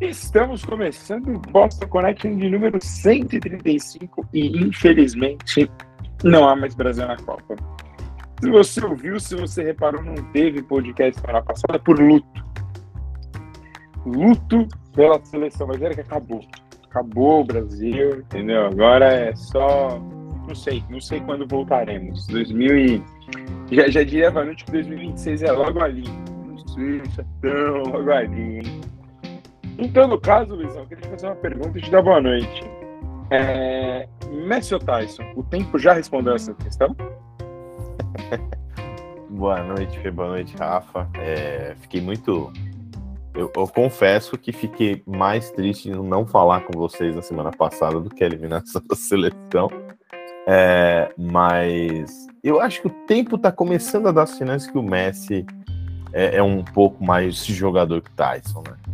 Estamos começando o Boston Connection de número 135 e infelizmente não há mais Brasil na Copa. Se você ouviu, se você reparou, não teve podcast semana passada por luto. Luto pela seleção brasileira que acabou. Acabou o Brasil, entendeu? Agora é só. Não sei, não sei quando voltaremos. 2000 e... já, já diria Vanucci que 2026 é logo ali. Não sei se é logo ali, hein? Então, no caso, Luizão, eu queria te fazer uma pergunta e te dar boa noite. É... Messi ou Tyson, o tempo já respondeu essa questão? boa noite, Fê, boa noite, Rafa. É... Fiquei muito. Eu, eu, confesso que fiquei mais triste em não falar com vocês na semana passada do que a eliminação da seleção. É... Mas eu acho que o tempo está começando a dar sinais que o Messi é, é um pouco mais jogador que Tyson, né?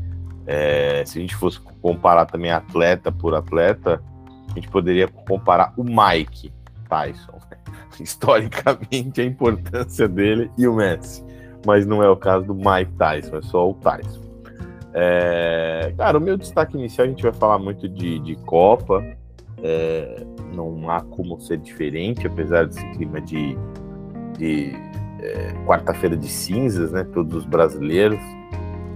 É, se a gente fosse comparar também atleta por atleta, a gente poderia comparar o Mike Tyson. Né? Historicamente, a importância dele e o Messi. Mas não é o caso do Mike Tyson, é só o Tyson. É, cara, o meu destaque inicial a gente vai falar muito de, de Copa. É, não há como ser diferente, apesar desse clima de, de é, quarta-feira de cinzas, né? Todos os brasileiros.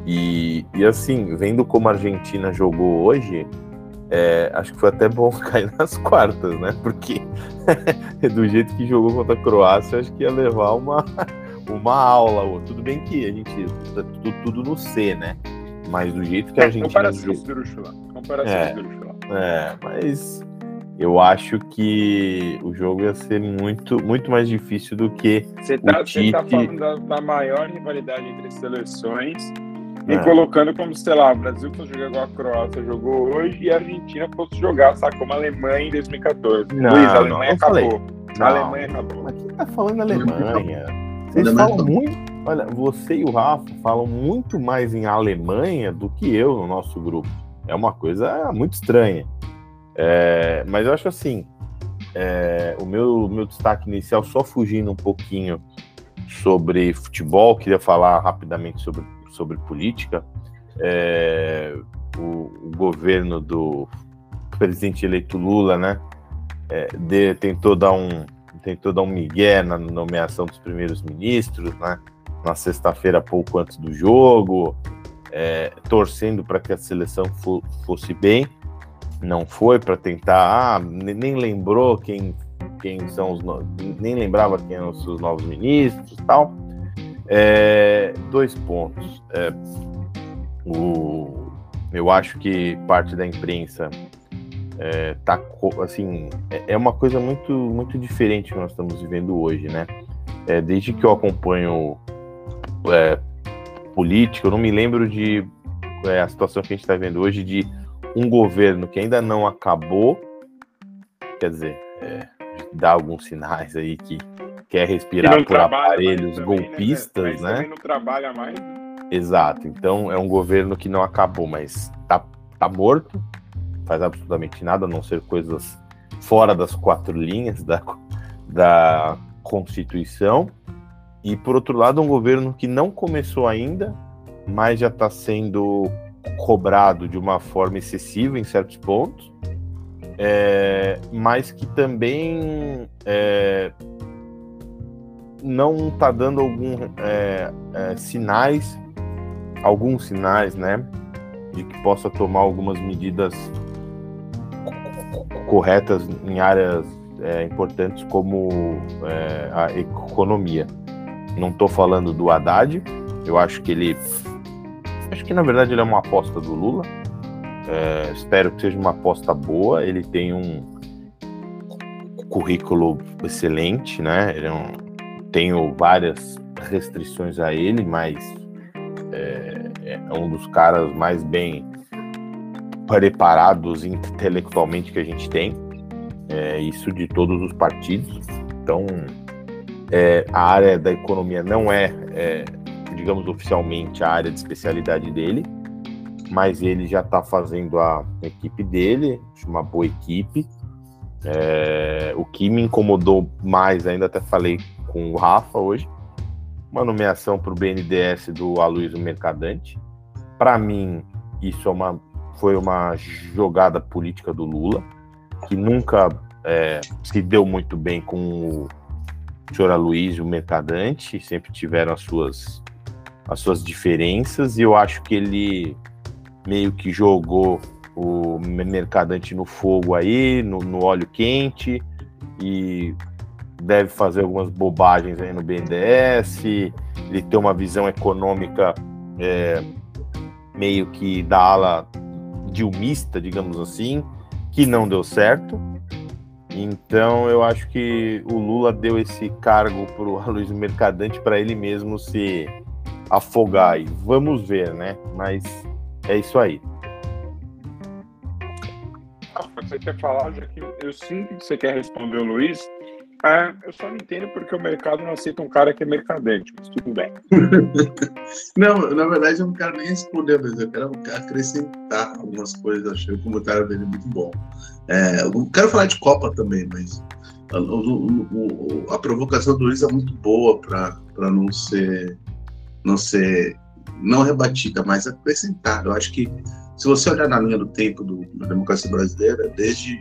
E, e assim, vendo como a Argentina jogou hoje, é, acho que foi até bom cair nas quartas, né? Porque do jeito que jogou contra a Croácia, acho que ia levar uma, uma aula. Tudo bem que a gente tá tudo, tudo no C, né? Mas do jeito que a Argentina. Comparação jogou... Comparação é, é, mas eu acho que o jogo ia ser muito, muito mais difícil do que. Você tá, o Tite... você tá falando da, da maior rivalidade entre seleções me é. colocando como, sei lá, o Brasil fosse jogar igual a Croácia jogou hoje e a Argentina fosse jogar, sabe, como a Alemanha em 2014. Não, Luiz, a Alemanha acabou. a Alemanha acabou. Mas quem tá falando Alemanha? Vocês falam muito. Olha, você e o Rafa falam muito mais em Alemanha do que eu no nosso grupo. É uma coisa muito estranha. É, mas eu acho assim, é, o meu, meu destaque inicial, só fugindo um pouquinho sobre futebol, queria falar rapidamente sobre sobre política, é, o, o, governo do presidente eleito Lula, né, é, de, tentou dar um tentou dar um migué na nomeação dos primeiros ministros, né, na sexta-feira pouco antes do jogo, é, torcendo para que a seleção fo fosse bem, não foi para tentar, ah, nem lembrou quem quem são os nem lembrava quem eram os seus novos ministros, tal. É, dois pontos. É, o, eu acho que parte da imprensa é, tá assim é, é uma coisa muito muito diferente que nós estamos vivendo hoje, né? É, desde que eu acompanho é, política, eu não me lembro de é, a situação que a gente está vendo hoje de um governo que ainda não acabou, quer dizer, é, dá alguns sinais aí que quer respirar por aparelhos né, golpistas, né? né? não trabalha mais. Exato. Então é um governo que não acabou, mas tá, tá morto, faz absolutamente nada, a não ser coisas fora das quatro linhas da, da Constituição. E por outro lado, um governo que não começou ainda, mas já está sendo cobrado de uma forma excessiva em certos pontos, é, mas que também é, não está dando algum é, é, sinais, alguns sinais, né, de que possa tomar algumas medidas corretas em áreas é, importantes como é, a economia. Não estou falando do Haddad, eu acho que ele, acho que na verdade ele é uma aposta do Lula. É, espero que seja uma aposta boa. Ele tem um currículo excelente, né? Ele é um tenho várias restrições a ele, mas é, é um dos caras mais bem preparados intelectualmente que a gente tem. É, isso de todos os partidos. Então, é, a área da economia não é, é, digamos, oficialmente a área de especialidade dele, mas ele já está fazendo a equipe dele, uma boa equipe. É, o que me incomodou mais, ainda até falei com o Rafa hoje, uma nomeação para o BNDES do Aloysio Mercadante. Para mim, isso é uma, foi uma jogada política do Lula, que nunca é, se deu muito bem com o senhor Aloysio Mercadante, sempre tiveram as suas, as suas diferenças, e eu acho que ele meio que jogou o Mercadante no fogo aí, no, no óleo quente, e deve fazer algumas bobagens aí no BNDES, ele tem uma visão econômica é, meio que da ala dilmista, digamos assim, que não deu certo. Então eu acho que o Lula deu esse cargo para o Aloysio Mercadante para ele mesmo se afogar. E vamos ver, né? Mas é isso aí. Ah, você quer falar, já eu sinto que você quer responder o Luiz, é, eu só não entendo porque o mercado não aceita um cara que é mercadante, mas tudo bem. não, na verdade eu não quero nem responder, mas eu quero acrescentar algumas coisas. Achei o comentário dele muito bom. É, eu quero falar de Copa também, mas a, a, a provocação do Luiz é muito boa para não ser, não ser não rebatida, mas acrescentada. Eu acho que se você olhar na linha do tempo do, da democracia brasileira, desde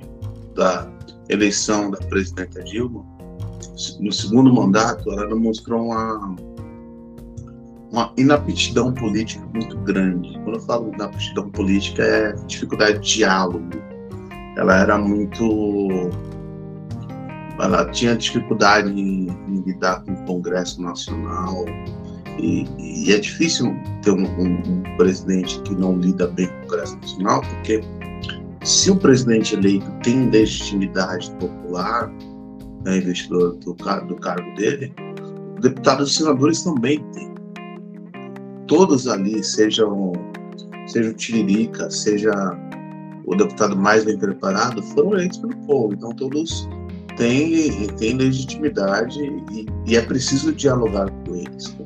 da eleição da presidenta Dilma, no segundo mandato, ela demonstrou uma, uma inaptidão política muito grande. Quando eu falo inaptidão política, é dificuldade de diálogo. Ela era muito. Ela tinha dificuldade em, em lidar com o Congresso Nacional. E, e é difícil ter um, um, um presidente que não lida bem com o Congresso Nacional, porque se o presidente eleito tem legitimidade popular, né, investidor do, do cargo dele, deputados e senadores também têm. Todos ali, sejam, seja o Tiririca, seja o deputado mais bem preparado, foram eleitos pelo povo. Então, todos têm, têm legitimidade e, e é preciso dialogar com eles, com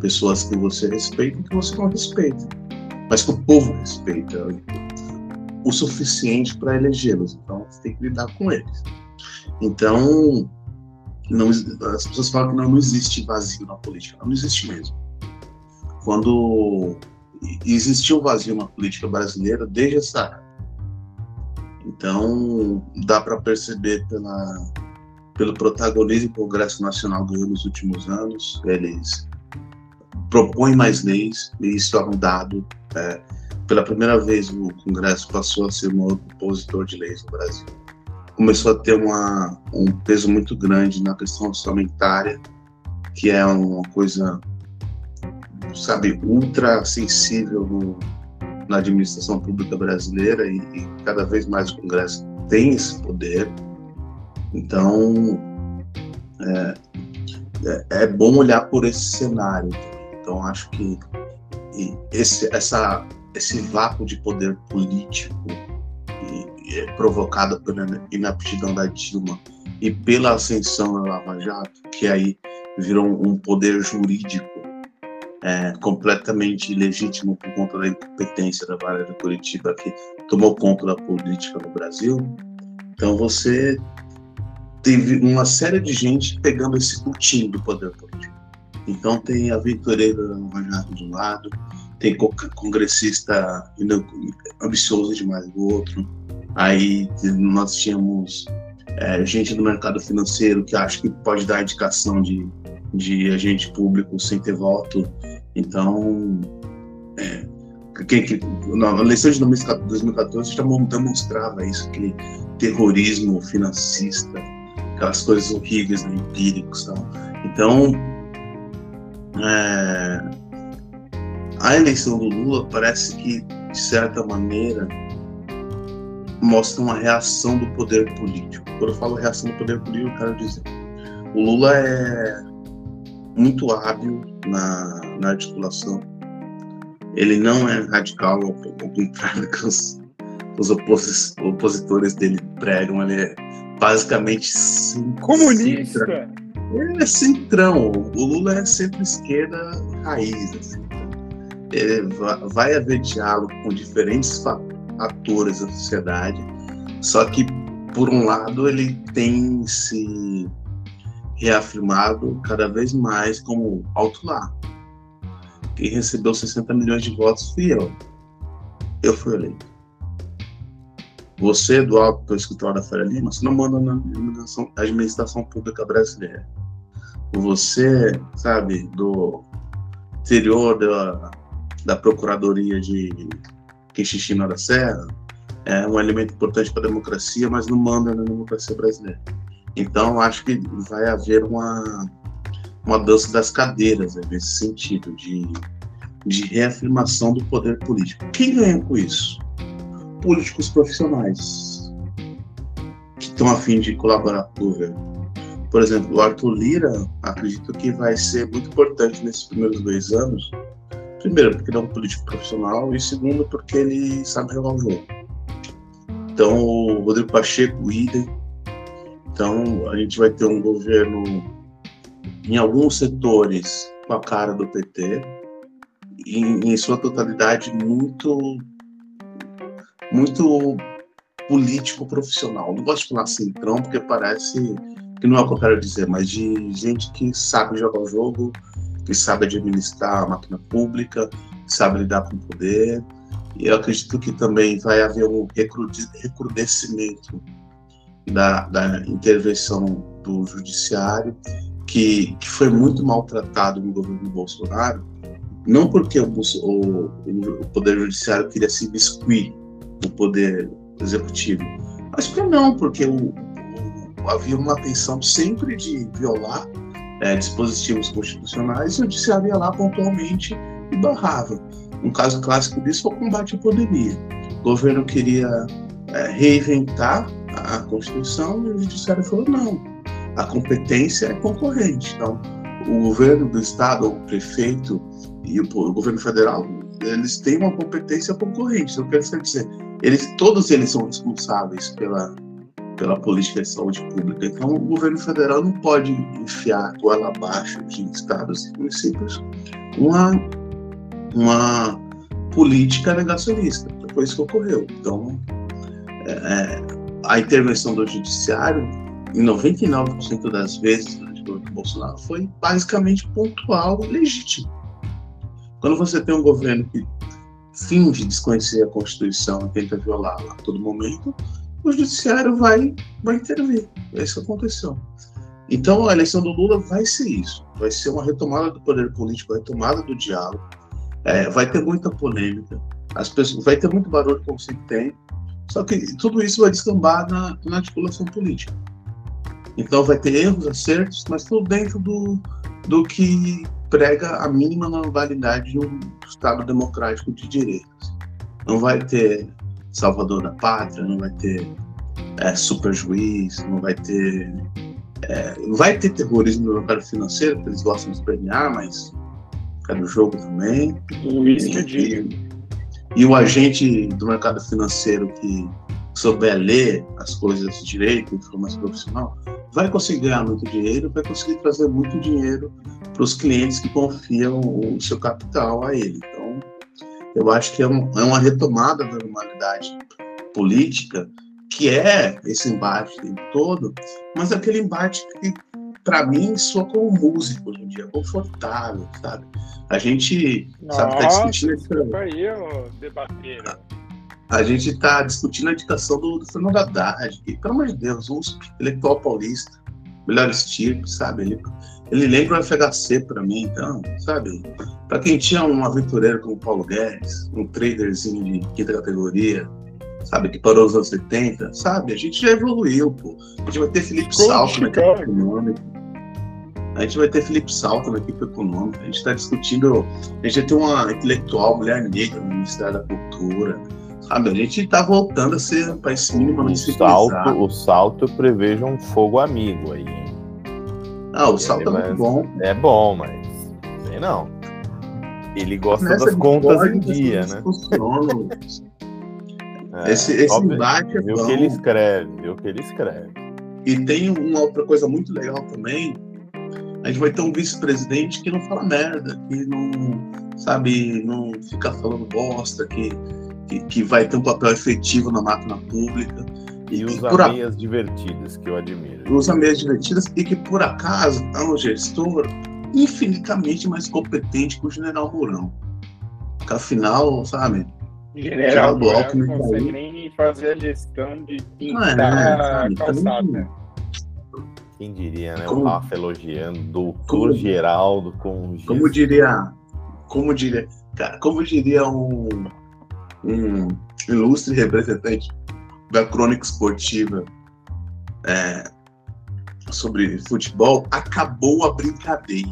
pessoas que você respeita e que você não respeita, mas que o povo respeita o suficiente para elegê-los. Então, você tem que lidar com eles. Então, não, as pessoas falam que não, não existe vazio na política. Não, não existe mesmo. Quando existiu vazio na política brasileira desde essa época. Então, dá para perceber pela, pelo protagonismo que o Congresso Nacional ganhou nos últimos anos. Eles propõem mais leis, e isso é um dado. É, pela primeira vez o Congresso passou a ser maior opositor de leis no Brasil. Começou a ter uma, um peso muito grande na questão orçamentária, que é uma coisa, sabe, ultra sensível no, na administração pública brasileira e, e, cada vez mais o Congresso tem esse poder. Então, é, é, é bom olhar por esse cenário. Então, acho que esse, essa esse vácuo de poder político é provocado pela inaptidão da Dilma e pela ascensão da Lava Jato, que aí virou um poder jurídico é, completamente ilegítimo por conta da incompetência da Vara de Curitiba, que tomou conta da política no Brasil. Então você teve uma série de gente pegando esse putinho do poder político. Então tem a Vitoreira da Lava Jato de um lado, tem congressista ambicioso demais do outro. Aí nós tínhamos é, gente do mercado financeiro que acha que pode dar indicação de, de agente público sem ter voto. Então, é, que, que, na eleição de 2014 já demonstrava isso, aquele terrorismo financista, aquelas coisas horríveis, né, empíricos. Então, é, a eleição do Lula parece que, de certa maneira, mostra uma reação do poder político. Quando eu falo reação do poder político, eu quero dizer, o Lula é muito hábil na, na articulação. Ele não é radical, ao, contrário que os, os opos, opositores dele pregam. Ele é basicamente comunista. Ele é centrão. O Lula é centro-esquerda raiz. Assim é, vai haver diálogo com diferentes atores da sociedade, só que, por um lado, ele tem se reafirmado cada vez mais como alto lá. Quem recebeu 60 milhões de votos fui eu. fui eleito. Você, do alto do escritório da Faria Lima, você não manda na administração pública brasileira. Você, sabe, do interior da, da Procuradoria de Quixixina da Serra, é um elemento importante para a democracia, mas não manda na democracia brasileira. Então, acho que vai haver uma, uma dança das cadeiras né, nesse sentido, de, de reafirmação do poder político. Quem ganha com isso? Políticos profissionais que estão a fim de colaborar com o governo. Por exemplo, o Arthur Lira, acredito que vai ser muito importante nesses primeiros dois anos. Primeiro, porque ele é um político profissional, e segundo, porque ele sabe jogar o jogo. Então, o Rodrigo Pacheco, idem. Então, a gente vai ter um governo, em alguns setores, com a cara do PT, e, em sua totalidade, muito, muito político profissional. Não gosto de falar centrão, porque parece que não é o que eu quero dizer, mas de gente que sabe jogar o jogo, que sabe administrar a máquina pública, que sabe lidar com o poder. E eu acredito que também vai haver um recrudescimento da, da intervenção do judiciário, que, que foi muito maltratado no governo Bolsonaro, não porque o, o, o Poder Judiciário queria se biscuir do Poder Executivo, mas porque não, porque o, havia uma tensão sempre de violar é, dispositivos constitucionais e o judiciário ia lá pontualmente e barrava. Um caso clássico disso foi o combate à pandemia. O governo queria é, reinventar a Constituição e o judiciário falou não, a competência é concorrente. Então, o governo do estado, o prefeito e o, o governo federal, eles têm uma competência concorrente. Então, quer dizer, eles, todos eles são responsáveis pela pela política de saúde pública. Então, o governo federal não pode enfiar goela abaixo de estados e municípios uma, uma política negacionista. Foi isso que ocorreu. Então, é, é a intervenção do judiciário, em 99% das vezes, durante o governo Bolsonaro, foi basicamente pontual e legítimo. Quando você tem um governo que finge desconhecer a Constituição e tenta violá-la a todo momento, o judiciário vai, vai intervir. É isso que aconteceu. Então, a eleição do Lula vai ser isso. Vai ser uma retomada do poder político, uma retomada do diálogo. É, vai ter muita polêmica. As pessoas, vai ter muito barulho, como sempre tem. Só que tudo isso vai descambar na, na articulação política. Então, vai ter erros, acertos, mas tudo dentro do, do que prega a mínima normalidade de um Estado democrático de direitos. Não vai ter salvador da pátria, não vai ter é, super juiz, não vai ter. É, vai ter terrorismo no mercado financeiro, porque eles gostam de premiar, mas é do jogo também. Isso e, e o agente do mercado financeiro que souber ler as coisas direito, que for mais profissional, vai conseguir ganhar muito dinheiro, vai conseguir trazer muito dinheiro para os clientes que confiam o seu capital a ele. Eu acho que é, um, é uma retomada da normalidade política, que é esse embate todo, mas aquele embate que, para mim, soa como músico hoje em dia, confortável, sabe? A gente Nossa, sabe, tá discutindo. Aí. A, a gente está discutindo a indicação do, do Fernando Haddad, que, pelo amor de Deus, um intelectual paulista, melhor estilo, sabe? Ele, ele lembra o FHC para mim, então, sabe? Para quem tinha um aventureiro como Paulo Guedes, um traderzinho de quinta categoria, sabe, que parou nos anos 70, sabe? A gente já evoluiu, pô. A gente vai ter Felipe Salto na equipe econômica. A gente vai ter Felipe Salto na equipe econômica. A gente está discutindo. A gente vai ter uma intelectual mulher negra no Ministério da Cultura. Sabe, a gente está voltando a ser um país minimamente o salto, o salto eu prevejo um fogo amigo aí, hein? Ah, o salto é muito bom. É bom, mas sei não. Ele gosta Nessa das contas em dia, né? é, esse esse óbvio, embate é bom. o que ele escreve, o que ele escreve. E tem uma outra coisa muito legal também. A gente vai ter um vice-presidente que não fala merda, que não, sabe, não fica falando bosta, que, que, que vai ter um papel efetivo na máquina pública. E, e usa por meias divertidas, que eu admiro. Usa meias divertidas e que, por acaso, é um gestor infinitamente mais competente que o general Mourão. Porque, afinal, sabe, General do Alckmin não consegue nem fazer a gestão de pintar é, a calçada. Quem diria, né? Como, o Rafa elogiando, doutor Geraldo com Como diria, como diria, cara, como diria um, um ilustre representante da crônica esportiva é, sobre futebol, acabou a brincadeira.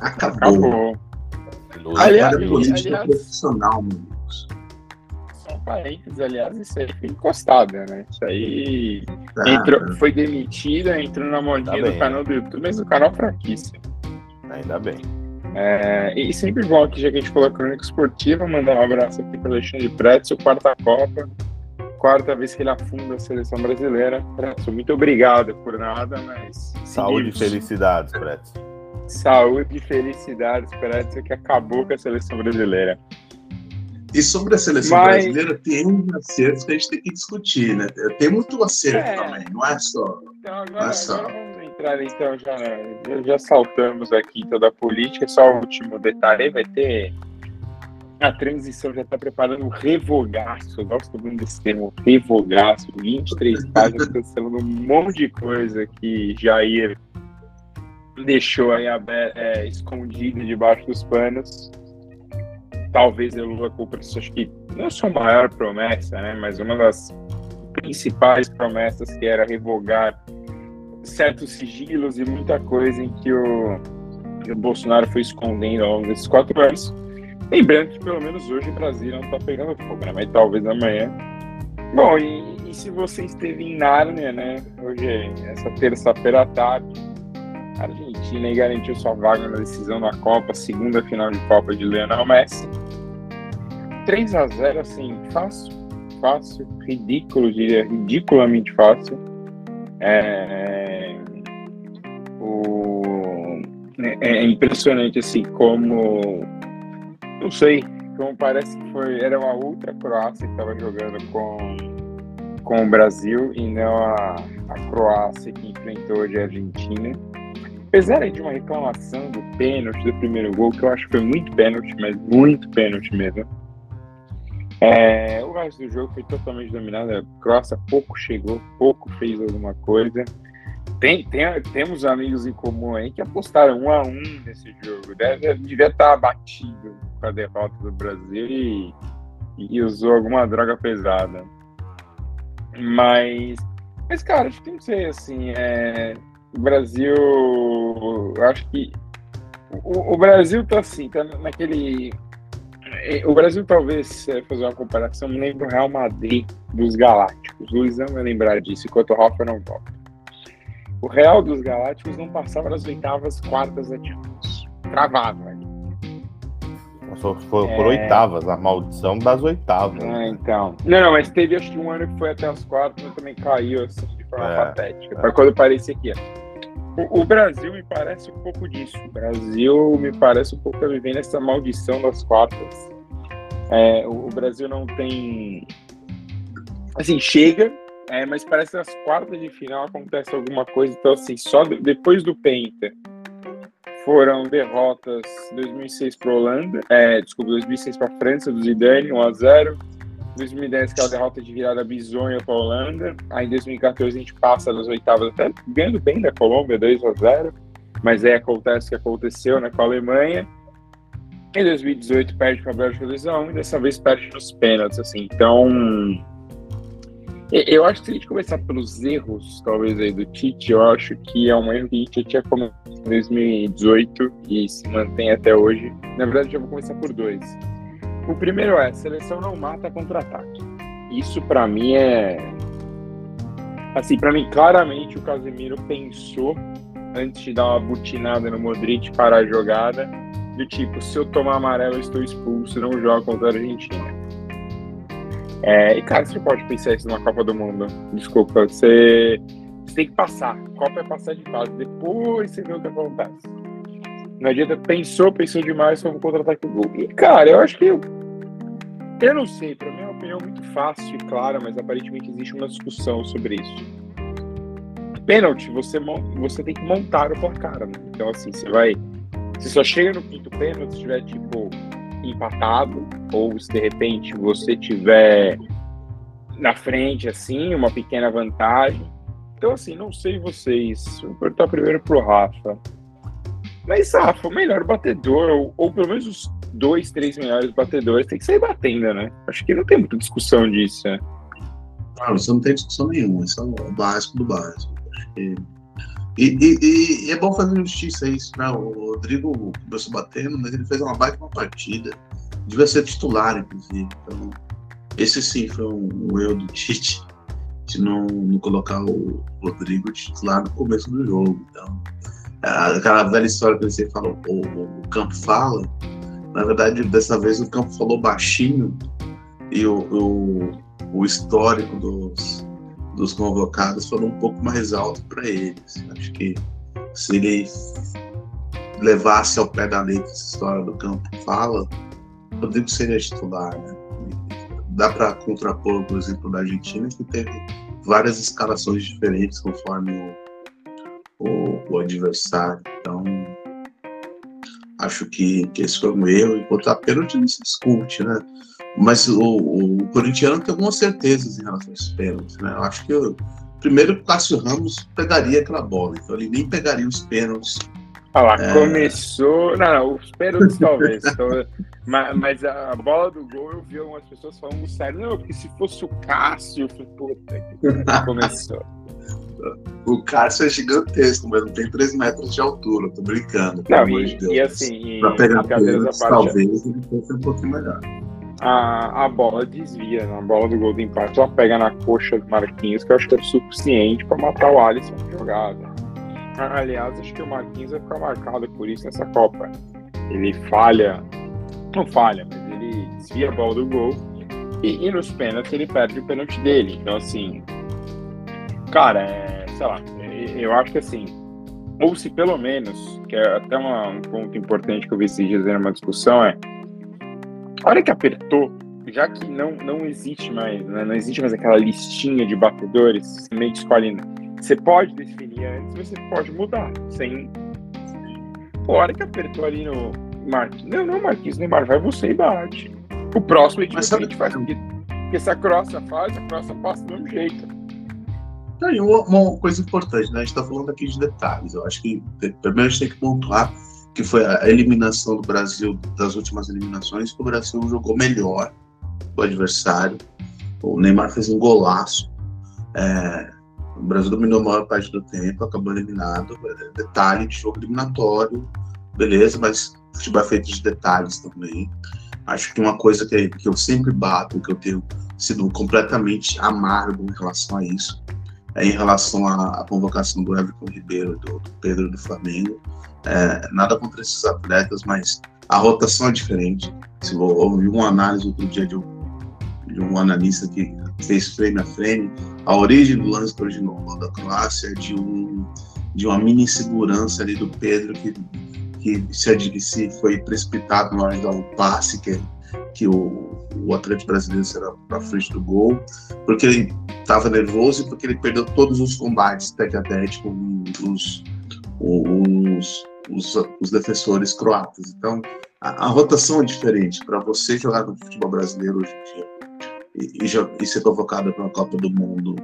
Acabou. Acabou. Aliás, política aliás, profissional, meu Deus. São parentes, aliás, isso aí foi encostada, né? Isso aí ah, entrou, foi demitida, entrou na modinha tá do canal do YouTube, mas o canal fraquíssimo. Ainda bem. É, e sempre bom aqui, já que a gente falou crônica esportiva, mandar um abraço aqui para Alexandre Pretzel, quarta Copa, quarta vez que ele afunda a seleção brasileira. Pretzel, muito obrigado por nada, mas. Saúde e felicidades, Pretzel. Saúde e felicidades, Pretzel, que acabou com a seleção brasileira. E sobre a seleção mas... brasileira, tem uns acertos que a gente tem que discutir, né? Tem muito acerto é. também, não é só. Então, agora, é só... agora vamos entrar, então, já, já, já saltamos aqui toda a política, só o último detalhe, vai ter a transição já está preparando um revogaço, eu gosto muito desse termo, revogaço, 23 páginas cancelando um monte de coisa que Jair deixou aí é, escondida debaixo dos panos. Talvez eu Lula culpa disso, acho que não é sua maior promessa, né, mas uma das principais promessas que era revogar certos sigilos e muita coisa em que o, que o Bolsonaro foi escondendo ao longo desses quatro anos Lembrando que pelo menos hoje o Brasil não está pegando fogo, né? Mas talvez amanhã. Bom, e, e, se você esteve em Nárnia, né? Hoje é essa terça-feira à tarde. A Argentina garantiu sua vaga na decisão da Copa, segunda final de Copa de Lionel Messi. 3 a 0 assim, fácil, fácil, ridículo, diria, ridiculamente fácil. É, o, é, é impressionante assim como não sei, como parece que foi, era uma outra Croácia que estava jogando com, com o Brasil e não a, a Croácia que enfrentou a Argentina. Apesar de uma reclamação do pênalti do primeiro gol, que eu acho que foi muito pênalti, mas muito pênalti mesmo. É, o resto do jogo foi totalmente dominado. A Croácia pouco chegou, pouco fez alguma coisa. Tem, tem, temos amigos em comum aí que apostaram um a um nesse jogo. Deve, devia estar abatido com a derrota do Brasil e, e usou alguma droga pesada. Mas, mas cara, acho que não sei, assim, é, o Brasil, acho que o, o, Brasil tá assim, tá naquele, o Brasil talvez, é, fazer uma comparação, me lembra o Real Madrid dos Galácticos, o Luizão vai lembrar disso, enquanto o Rafa não volta. O Real dos Galácticos não passava das oitavas, quartas da Champions. Travava ali. Foi por é... oitavas, a maldição das oitavas. Ah, então. Não, não, mas teve acho que um ano que foi até as quartas, mas também caiu assim de forma é, patética. É. Foi quando parecia que o, o, Brasil me parece um pouco disso. O Brasil me parece um pouco vivendo essa maldição das quartas. É, o, o, Brasil não tem. Assim, chega, é, mas parece que nas quartas de final acontece alguma coisa. Então, assim, só depois do Penta foram derrotas 2006 para Holanda, é, desculpa, 2006 para a França, do Zidane, 1 a 0 2010, aquela derrota de virada bizonha para a Holanda. Aí em 2014 a gente passa das oitavas, até ganhando bem da Colômbia, 2 a 0 Mas aí acontece o que aconteceu né, com a Alemanha. Em 2018 perde para a Bélgica 2 a 1 e dessa vez perde nos pênaltis. Assim. Então, eu acho que se a gente começar pelos erros, talvez, aí do Tite, eu acho que é um erro que a gente tinha começado em 2018 e se mantém até hoje. Na verdade, eu vou começar por dois. O primeiro é, seleção não mata contra-ataque. Isso para mim é... Assim, para mim, claramente o Casemiro pensou antes de dar uma butinada no Modric para a jogada, do tipo, se eu tomar amarelo eu estou expulso, não jogo contra a Argentina. É, e, cara, você pode pensar isso numa Copa do Mundo. Desculpa, você, você tem que passar. Copa é passar de fase. Depois você vê o que acontece. Não adianta, pensou, pensou demais, vamos contra-ataque o gol. E, cara, eu acho que. Eu, eu não sei, pra mim é uma opinião muito fácil e clara, mas aparentemente existe uma discussão sobre isso. Pênalti, você, você tem que montar o placar, né? Então, assim, você vai. Você só chega no quinto pênalti se tiver, tipo, empatado, ou se de repente você tiver na frente, assim, uma pequena vantagem. Então, assim, não sei vocês. Vou perguntar primeiro pro Rafa. Mas, Rafa, o melhor batedor, ou, ou pelo menos os dois, três melhores batedores, tem que sair batendo, né? Acho que não tem muita discussão disso, né? Não, isso não tem discussão nenhuma. Isso é o básico do básico. Acho que e, e, e, é bom fazer justiça a isso, né? O Rodrigo começou batendo, mas ele fez uma baita uma partida. Devia ser titular, inclusive. Então, esse sim foi um, um erro do Tite, de não, não colocar o Rodrigo titular no começo do jogo. Então, aquela velha história que você falou, o, o campo fala, na verdade, dessa vez o campo falou baixinho e o, o, o histórico dos, dos convocados foram um pouco mais alto para eles. Acho que se ele levasse ao pé da letra essa história do campo fala, Rodrigo seria titular. Né? Dá para contrapor, por exemplo, da Argentina, que teve várias escalações diferentes conforme o, o, o adversário. Então, acho que, que esse foi um erro. E botar pênalti não se discute, né? Mas o, o corintiano tem algumas certezas em relação aos pênaltis, né? Eu acho que eu, primeiro o Cássio Ramos pegaria aquela bola, então ele nem pegaria os pênaltis. Ah lá, é... começou. Não, não, os pênaltis talvez. então, mas, mas, a bola do gol eu vi algumas pessoas falando sério, não, porque se fosse o Cássio, eu falei, puta, começou. O Cássio é gigantesco, mas não tem 3 metros de altura, tô brincando. Não, e, de e, assim, pra pegar pênaltis, talvez ele fosse um pouquinho melhor a, a bola desvia, na bola do gol do empate, ela pega na coxa do Marquinhos, que eu acho que é suficiente para matar o Alisson na jogada. Aliás, acho que o Marquinhos vai ficar marcado por isso nessa Copa. Ele falha, não falha, mas ele desvia a bola do gol e, e nos pênaltis ele perde o pênalti dele. Então, assim, cara, é, sei lá, eu acho que assim, ou se pelo menos, que é até uma, um ponto importante que eu vi esses dias uma discussão, é a hora que apertou, já que não, não existe mais, né, não existe mais aquela listinha de batedores, você meio que escolhe. Você pode definir antes, mas você pode mudar, sem. Pô, a hora que apertou ali no Marquinhos, não, não, Marquinhos, Neymar, vai você e bate. O próximo a gente, a gente faz. Porque, porque se a crossa faz, a crossa passa do mesmo jeito. e uma, uma, coisa importante, né? A gente está falando aqui de detalhes. Eu acho que primeiro a gente tem que pontuar que foi a eliminação do Brasil das últimas eliminações, que o Brasil jogou melhor o adversário. O Neymar fez um golaço. É, o Brasil dominou a maior parte do tempo, acabou eliminado. Detalhe de jogo eliminatório, beleza, mas futebol é feito de detalhes também. Acho que uma coisa que, que eu sempre bato, que eu tenho sido completamente amargo em relação a isso, é em relação à, à convocação do Everton Ribeiro, do, do Pedro do Flamengo. É, nada contra esses atletas, mas a rotação é diferente. Se houve uma análise outro dia de um, de um analista que fez frame a frame, a origem do lance original da Croácia é de, um, de uma mini segurança ali do Pedro que, que se, se foi precipitado na hora de dar um passe que, que o, o atleta brasileiro será para frente do gol, porque ele estava nervoso e porque ele perdeu todos os combates tete com os, os os, os defensores croatas. Então, a, a rotação é diferente. Para você jogar no futebol brasileiro hoje em dia e, e, e ser convocado para uma Copa do Mundo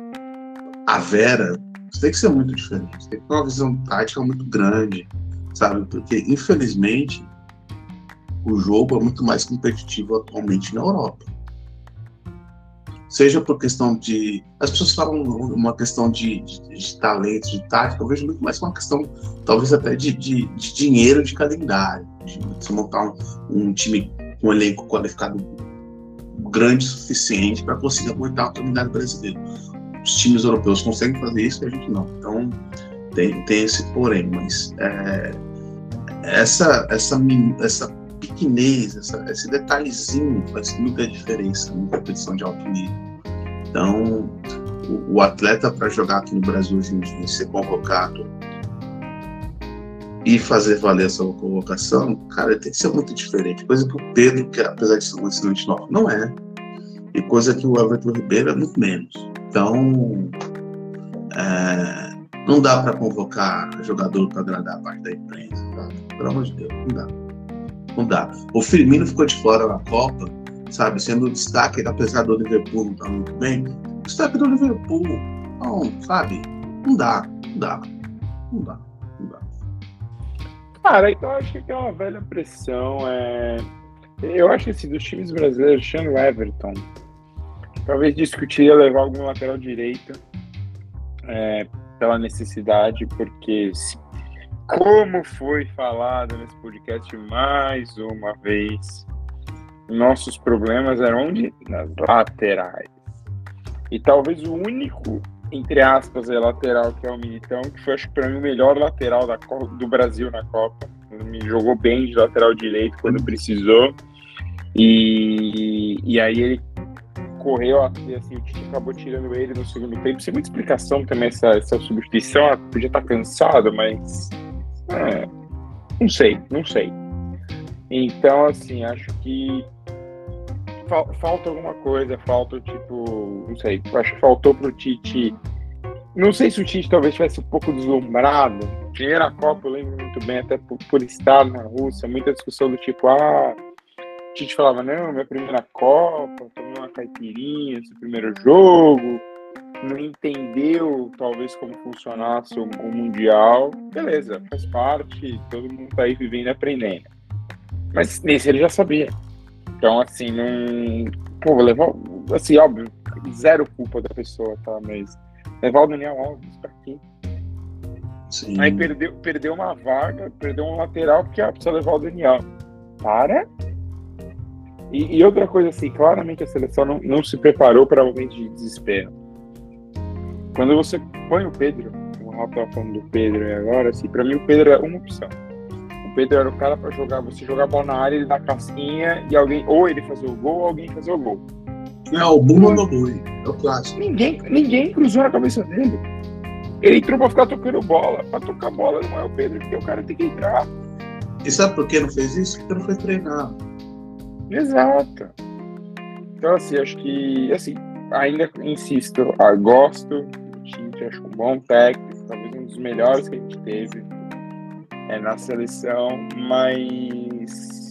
a Vera, você tem que ser muito diferente. Tem que ter uma visão tática muito grande, sabe? Porque, infelizmente, o jogo é muito mais competitivo atualmente na Europa seja por questão de. As pessoas falam uma questão de, de, de talento, de tática, eu vejo muito mais uma questão, talvez até de, de, de dinheiro, de calendário, de você montar um, um, time, um elenco qualificado grande o suficiente para conseguir aguentar a comunidade brasileira. Os times europeus conseguem fazer isso e a gente não. Então, tem, tem esse porém, mas é, essa, essa, essa pequenez, essa, esse detalhezinho faz muita diferença numa competição de alto nível. Então, o, o atleta para jogar aqui no Brasil hoje em dia, ser convocado e fazer valer essa convocação, cara, tem que ser muito diferente. Coisa que o Pedro, que apesar de ser um excelente nome, não é. E coisa que o Everton Ribeiro é muito menos. Então, é, não dá para convocar jogador para agradar a parte da imprensa, tá? pelo amor de Deus, não dá. Não dá. O Firmino ficou de fora na Copa, sabe? Sendo o destaque, apesar do Liverpool não estar tá muito bem, destaque do Liverpool. Não, sabe? Não dá, não dá. Não dá, não dá. Cara, então acho que aquela velha pressão é. Eu acho que assim, dos times brasileiros, o Everton. Talvez discutiria levar algum lateral direito é, pela necessidade, porque se, como foi falado nesse podcast mais uma vez, nossos problemas eram onde? Nas laterais. E talvez o único, entre aspas, é lateral que é o Militão, que foi, acho que para mim, o melhor lateral da, do Brasil na Copa. Me jogou bem de lateral direito quando precisou. E, e aí ele correu, assim, o Tite acabou tirando ele no segundo tempo. Sem muita explicação também essa, essa substituição. Ah, podia estar cansado, mas. É, não sei, não sei. Então, assim, acho que falta alguma coisa, falta tipo, não sei, acho que faltou pro Tite. Não sei se o Tite talvez tivesse um pouco deslumbrado. Primeira Copa, eu lembro muito bem, até por, por estar na Rússia, muita discussão do tipo, ah, o Tite falava, não, minha primeira Copa, tomei uma caipirinha, esse primeiro jogo, não entendeu talvez como funcionasse o, o Mundial. Beleza, faz parte, todo mundo tá aí vivendo e aprendendo. Mas nesse ele já sabia. Então, assim, não. Pô, levar. Assim, óbvio, zero culpa da pessoa, tá? Mas levar o Daniel Alves pra quê? Sim. Aí perdeu, perdeu uma vaga, perdeu um lateral, porque ah, precisa levar o Daniel. Para. E, e, outra coisa, assim, claramente a seleção não, não se preparou para momentos de desespero. Quando você põe o Pedro, o Rafa tá falando do Pedro agora, assim, pra mim o Pedro é uma opção. Pedro era o cara para jogar, você jogar a bola na área, ele dar casquinha e alguém, ou ele fazer o gol, ou alguém fazer o gol. É, o Buma Boi, é o clássico. Ninguém, ninguém cruzou na cabeça dele. Ele entrou pra ficar tocando bola. Pra tocar bola não é o Pedro, porque o cara tem que entrar. E sabe por que não fez isso? Porque não foi treinado. Exato. Então, assim, acho que, assim, ainda insisto, ah, gosto do Tite, acho um bom técnico, talvez um dos melhores que a gente teve é, na seleção, mas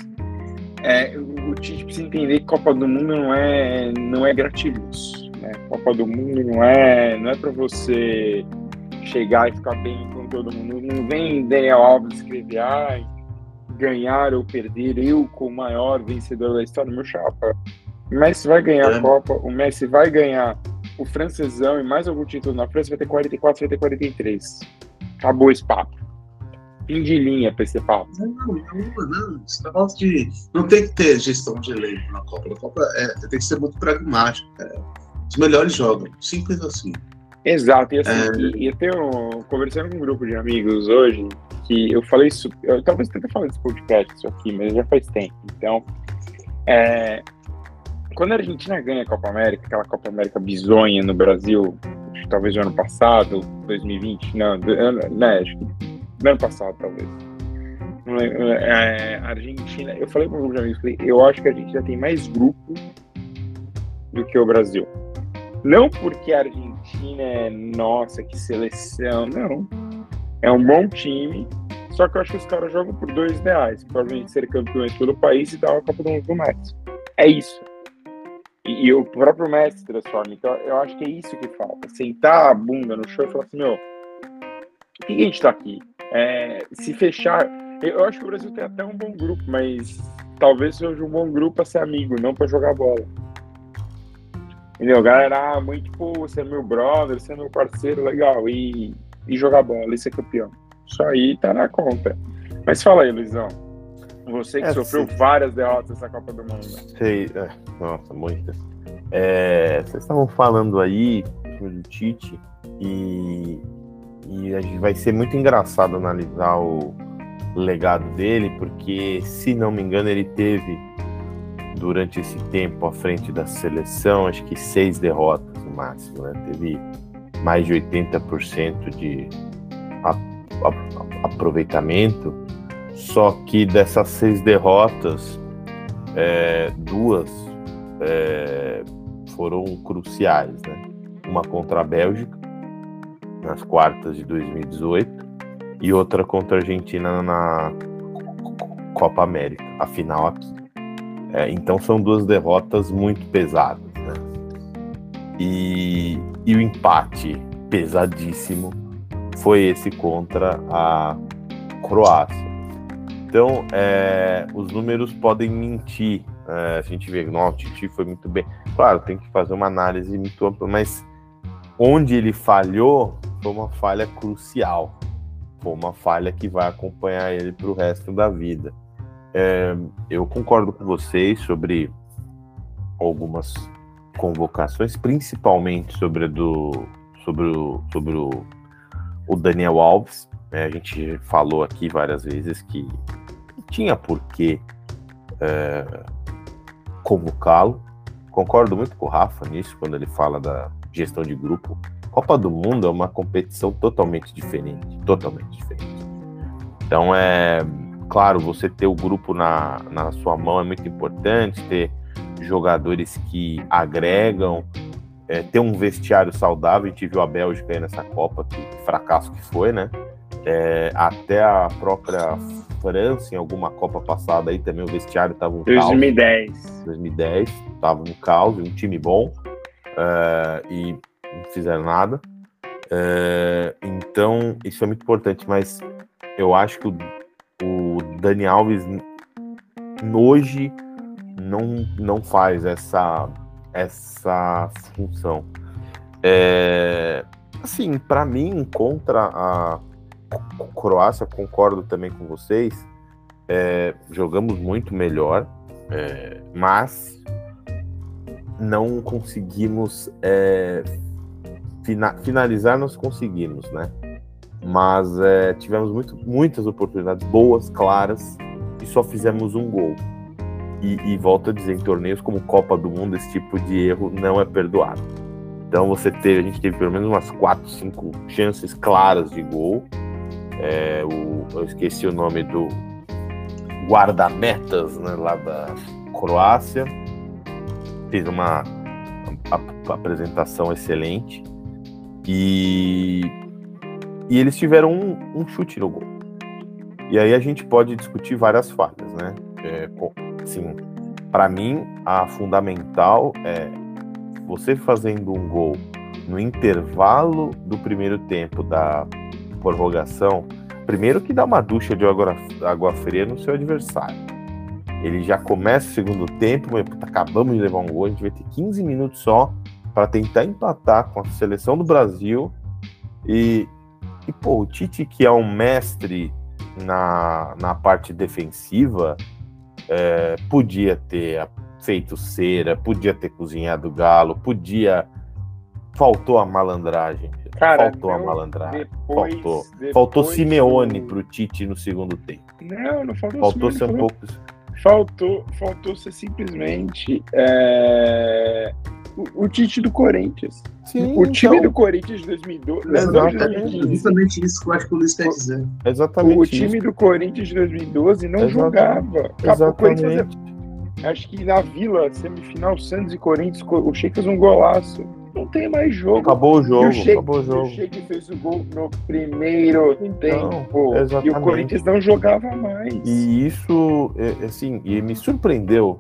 é, o Tite precisa entender que Copa do Mundo não é, não é gratiluz. Né? Copa do Mundo não é, não é para você chegar e ficar bem com todo mundo. Não vem Daniel Alves escrever, ah, ganhar ou perder, eu com o maior vencedor da história, meu chapa. O Messi vai ganhar é. a Copa, o Messi vai ganhar o francesão e mais algum título na França, vai ter 44, vai ter 43. Acabou esse papo fim de linha para esse papo. Não, não, não. Esse negócio de. Não tem que ter gestão de elenco na Copa. A Copa é, tem que ser muito pragmático. Os melhores jogam. Simples assim. Exato. E assim, é... e, eu tenho. Conversando com um grupo de amigos hoje, que eu falei isso. Eu talvez tenha falado desse podcast isso aqui, mas já faz tempo. Então. É, quando a Argentina ganha a Copa América, aquela Copa América bizonha no Brasil, talvez no ano passado, 2020, não, né, acho que no ano passado, talvez. É, a Argentina, eu falei para um grupo de amigos, falei, eu acho que a Argentina tem mais grupo do que o Brasil. Não porque a Argentina é, nossa, que seleção, não. É um bom time, só que eu acho que os caras jogam por dois reais, provavelmente ser campeões pelo país e dar uma Copa do Mundo Messi. É isso. E, e, o próprio Messi se transforma. Então eu acho que é isso que falta. Sentar a bunda no chão e falar assim, meu, por que a gente tá aqui? É, se fechar. Eu acho que o Brasil tem até um bom grupo, mas talvez seja um bom grupo para ser amigo, não para jogar bola. Entendeu? Galera, ah, muito, tipo, você é meu brother, você é meu parceiro, legal. E, e jogar bola e ser campeão. Isso aí tá na conta. Mas fala aí, Luizão. Você que é, sofreu sim. várias derrotas nessa Copa do Mundo. Sei, é, nossa, muitas. É, vocês estavam falando aí do Tite e e a gente vai ser muito engraçado analisar o legado dele, porque, se não me engano, ele teve, durante esse tempo à frente da seleção, acho que seis derrotas no máximo, né? Teve mais de 80% de aproveitamento, só que dessas seis derrotas, é, duas é, foram cruciais, né? Uma contra a Bélgica nas quartas de 2018 e outra contra a Argentina na Copa América, a final aqui. É, então são duas derrotas muito pesadas. Né? E, e o empate pesadíssimo foi esse contra a Croácia. Então, é, os números podem mentir. É, a gente vê, nossa, o Titi foi muito bem. Claro, tem que fazer uma análise muito ampla, mas onde ele falhou foi uma falha crucial. Foi uma falha que vai acompanhar ele para o resto da vida. É, eu concordo com vocês sobre algumas convocações, principalmente sobre, do, sobre, o, sobre o, o Daniel Alves. É, a gente falou aqui várias vezes que tinha por que é, convocá-lo. Concordo muito com o Rafa nisso, quando ele fala da gestão de grupo. Copa do Mundo é uma competição totalmente diferente, totalmente diferente. Então é claro, você ter o grupo na, na sua mão é muito importante, ter jogadores que agregam, é, ter um vestiário saudável. A gente viu a Bélgica aí nessa Copa, que fracasso que foi, né? É, até a própria França, em alguma Copa passada aí também, o vestiário estava um 2010. caos. 2010. estava um caos, um time bom, é, e não fizeram nada. É, então, isso é muito importante, mas eu acho que o, o Dani Alves hoje não, não faz essa, essa função. É, assim, para mim, contra a Croácia, concordo também com vocês, é, jogamos muito melhor, é, mas não conseguimos é, fina, finalizar, nós conseguimos, né? Mas é, tivemos muito, muitas oportunidades boas, claras, e só fizemos um gol. E, e volto a dizer, em torneios como Copa do Mundo, esse tipo de erro não é perdoado. Então você teve, a gente teve pelo menos umas quatro, cinco chances claras de gol é, o, eu esqueci o nome do guarda-metas né, lá da Croácia. Fez uma, uma apresentação excelente. E, e eles tiveram um, um, chute no gol. E aí a gente pode discutir várias falhas, né? É, assim, para mim, a fundamental é você fazendo um gol no intervalo do primeiro tempo da prorrogação, primeiro que dá uma ducha de água, água fria no seu adversário. Ele já começa o segundo tempo, acabamos de levar um gol, a gente vai ter 15 minutos só para tentar empatar com a seleção do Brasil. E, e pô, o Tite, que é um mestre na, na parte defensiva, é, podia ter feito cera, podia ter cozinhado galo, podia. Faltou a malandragem. Cara, faltou a malandragem. Depois, faltou. Depois faltou Simeone do... pro Tite no segundo tempo. Não, não faltou Faltou ser um pouco. Faltou, faltou ser simplesmente é... o, o, Tite do Corinthians. Sim, o time então... do Corinthians de 2012. Exatamente, justamente isso que eu acho que o Luiz quer dizer. Exatamente. O time isso. do Corinthians de 2012 não Exatamente. jogava. Exatamente. Acho que na Vila, semifinal, Santos e Corinthians, o Sheik fez um golaço não tem mais jogo. Acabou o jogo. E o acabou o jogo. O Sheik fez o gol no primeiro então, tempo. Exatamente. E o Corinthians não jogava mais. E isso, é, assim, e me surpreendeu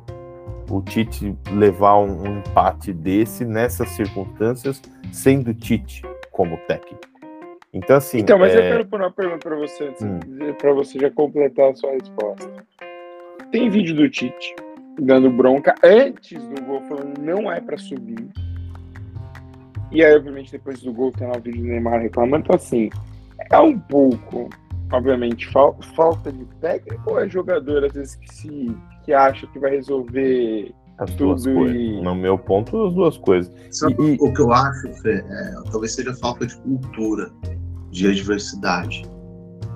o Tite levar um, um empate desse nessas circunstâncias, sendo Tite como técnico. Então, assim. Então, mas é... eu quero pôr uma pergunta para você, hum. para você já completar a sua resposta. Tem vídeo do Tite dando bronca antes do gol, falando não é para subir e aí, obviamente, depois do gol tem lá o vídeo do Neymar reclamando. Então, assim, é um pouco, obviamente, fal falta de técnico ou é jogador, às vezes, que se que acha que vai resolver as duas coisas. E... No meu ponto, as duas coisas. Sabe e, o que eu acho, Fê, é, talvez seja falta de cultura, de adversidade.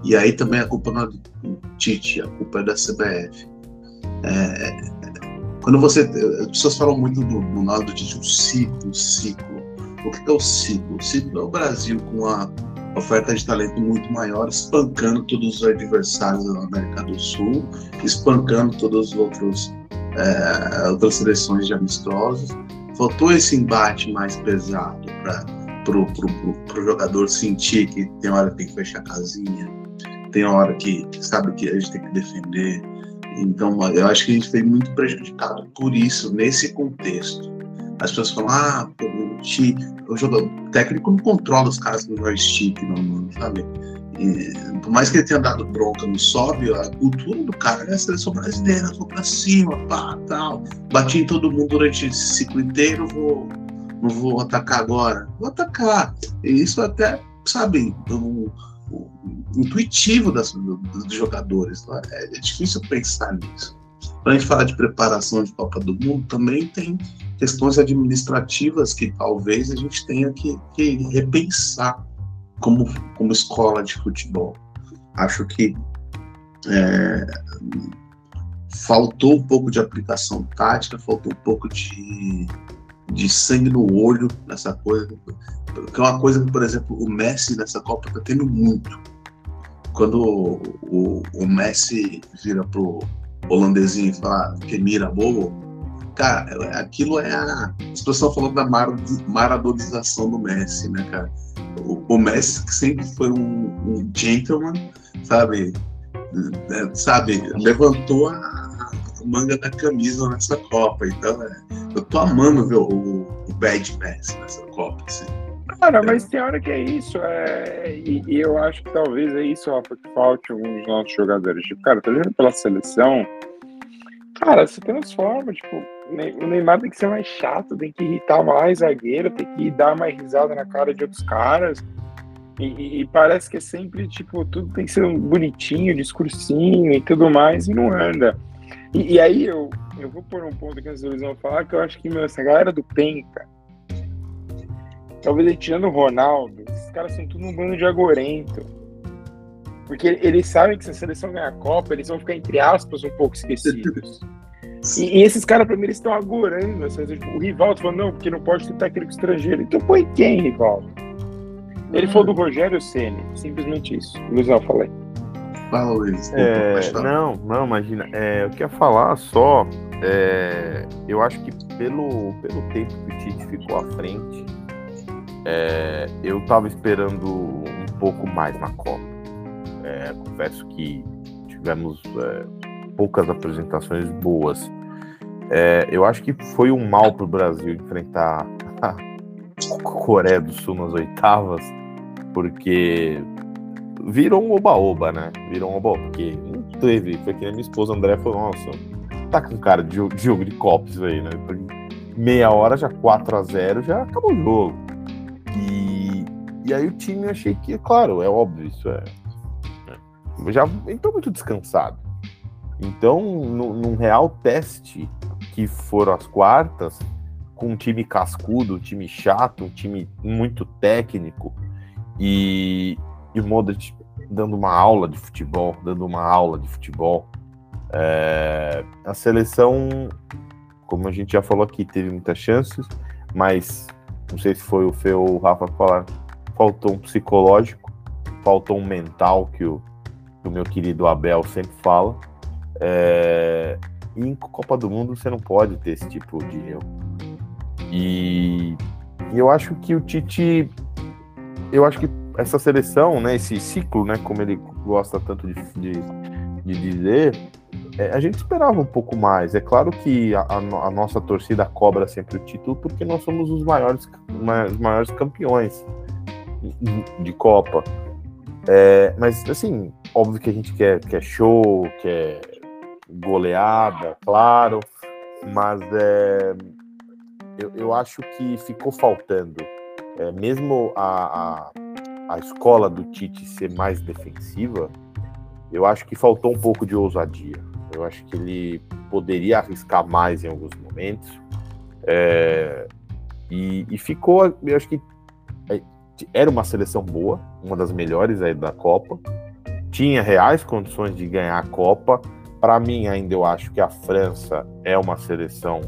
E aí também a culpa não é do Tite, a culpa é da CBF. É, quando você. As pessoas falam muito do, do lado do Tite, o ciclo, o ciclo. O que é o ciclo? O ciclo é o Brasil com uma oferta de talento muito maior, espancando todos os adversários da América do Sul, espancando todas as outros, é, outras seleções de amistosos. Faltou esse embate mais pesado para o jogador sentir que tem hora que tem que fechar a casinha, tem hora que sabe que a gente tem que defender, Então, eu acho que a gente foi muito prejudicado por isso, nesse contexto. As pessoas falam, ah, o, o jogador o técnico não controla os caras no joystick, não, sabe? E, por mais que ele tenha dado bronca no sobe, a cultura do cara é a seleção brasileira, vou pra cima, pá, tal. Bati em todo mundo durante esse ciclo inteiro, vou, não vou atacar agora. Vou atacar. E isso até, sabe, um, intuitivo das, dos jogadores. É? é difícil pensar nisso. Quando a gente fala de preparação de Copa do Mundo, também tem questões administrativas que talvez a gente tenha que, que repensar como, como escola de futebol. Acho que é, faltou um pouco de aplicação tática, faltou um pouco de, de sangue no olho nessa coisa. Que é uma coisa que, por exemplo, o Messi nessa Copa está tendo muito. Quando o, o, o, Messi vira pro holandesinho e fala que mira bobo, cara, aquilo é a. As pessoas falando da mar, maradonização do Messi, né, cara? O, o Messi, que sempre foi um, um gentleman, sabe? É, sabe, levantou a, a, manga da camisa nessa Copa. Então, é, eu tô amando ver o, o Bad Messi nessa Copa, assim. Cara, mas tem hora que é isso. É... E, e, eu acho que talvez é isso, Rafa, que falte alguns nossos jogadores. Tipo, cara, tô vendo pela seleção. Cara, se transforma, tipo, o Neymar tem que ser mais chato, tem que irritar mais zagueiro, tem que dar mais risada na cara de outros caras. E, e, parece que é sempre, tipo, tudo tem que ser bonitinho, discursinho e tudo mais, e não anda. E, e aí eu, eu vou pôr um ponto que eles vão falar, que eu acho que, meu, essa galera do Penta, talvez ele tirando o Ronaldo, esses caras são tudo um bando de agorento. Porque eles sabem que se a seleção ganhar a Copa, eles vão ficar, entre aspas, um pouco esquecidos. E, e esses caras, pra mim, eles estão agorando. Tipo, o Rivaldo falou, não, porque não pode ter técnico estrangeiro. Então põe quem, Rivaldo? Ele falou do Rogério Ceni, simplesmente isso. Luizão, falei. Fala, Luiz. É, não, não, imagina. É, eu queria falar só. É, eu acho que pelo, pelo tempo que o Tite ficou à frente, é, eu tava esperando um pouco mais na Copa. É, confesso que tivemos é, poucas apresentações boas. É, eu acho que foi um mal para o Brasil enfrentar a Coreia do Sul nas oitavas, porque virou um oba-oba, né? Virou um oba-oba, porque não teve. Foi que minha esposa André falou: Nossa, tá com cara de jogo de copos aí, né? Meia hora já 4 a 0 já acabou o jogo. E, aí o time eu achei que, claro, é óbvio, isso é. é já entrou muito descansado. Então, no, num real teste, que foram as quartas, com um time cascudo, um time chato, um time muito técnico, e, e o Modric dando uma aula de futebol, dando uma aula de futebol. É, a seleção, como a gente já falou aqui, teve muitas chances, mas não sei se foi o Fê ou o Rafa falar, faltou um psicológico, faltou um mental que o, que o meu querido Abel sempre fala. É, em Copa do Mundo você não pode ter esse tipo de erro. E, e eu acho que o Tite, eu acho que essa seleção, né, esse ciclo, né, como ele gosta tanto de, de, de dizer, é, a gente esperava um pouco mais. É claro que a, a, nossa torcida cobra sempre o título porque nós somos os maiores, os maiores campeões de Copa. É, mas, assim, óbvio que a gente quer, quer show, quer goleada, claro, mas é, eu, eu acho que ficou faltando. É, mesmo a, a, a escola do Tite ser mais defensiva, eu acho que faltou um pouco de ousadia. Eu acho que ele poderia arriscar mais em alguns momentos. É, e, e, ficou, eu acho que era uma seleção boa, uma das melhores aí da Copa. Tinha reais condições de ganhar a Copa, para mim, ainda eu acho que a França é uma seleção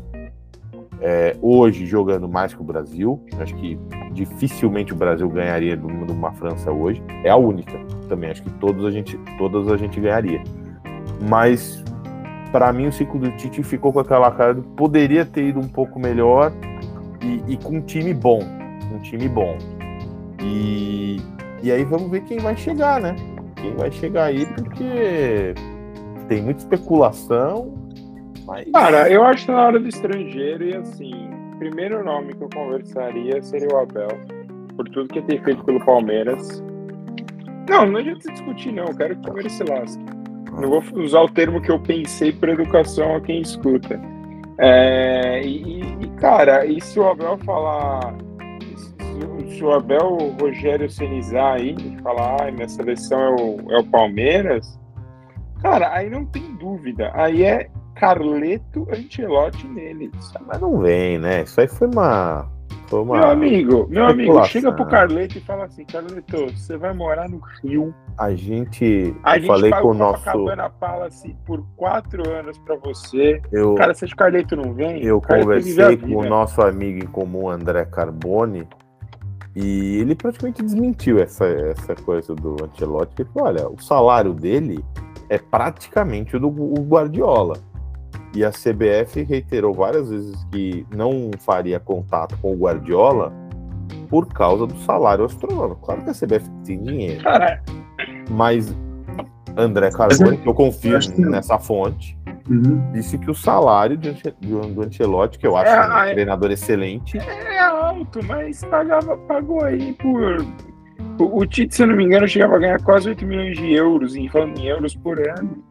é, hoje jogando mais que o Brasil. Acho que dificilmente o Brasil ganharia de uma França hoje. É a única. Também acho que todos a gente, todas a gente ganharia. Mas para mim o ciclo do Tite ficou com aquela cara de poderia ter ido um pouco melhor e, e com um time bom, um time bom. E, e aí vamos ver quem vai chegar, né? Quem vai chegar aí, porque tem muita especulação. Mas... Cara, eu acho que na hora do estrangeiro e assim, o primeiro nome que eu conversaria seria o Abel, por tudo que tem feito pelo Palmeiras. Não, não adianta discutir, não. Eu quero que o Palmeiras se lasque. Não vou usar o termo que eu pensei por educação a quem escuta. É, e, e, cara, e se o Abel falar. Se, o Abel Rogério Senizar aí, falar, ah, minha seleção é o, é o Palmeiras, cara, aí não tem dúvida. Aí é Carleto Ancelotti neles. Mas não vem, né? Isso aí foi uma uma... Meu amigo, meu amigo, chega pro Carleto e fala assim, Carleto, você vai morar no Rio. A gente, a eu gente falei com o nosso Copacabana Palace por quatro anos para você. Eu, Cara, se o Carleto não vem, eu conversei com o nosso amigo em comum André Carboni e ele praticamente desmentiu essa, essa coisa do Ancelotti. Ele falou, olha, o salário dele é praticamente o do Guardiola. E a CBF reiterou várias vezes que não faria contato com o Guardiola por causa do salário astronômico. Claro que a CBF tem dinheiro. Cara. Mas André Carboni, que eu confio que... nessa fonte, uhum. disse que o salário do, do Ancelotti, que eu acho é, um é, treinador excelente. É alto, mas pagava, pagou aí por. O, o Tite, se eu não me engano, chegava a ganhar quase 8 milhões de euros, em, falando em euros por ano.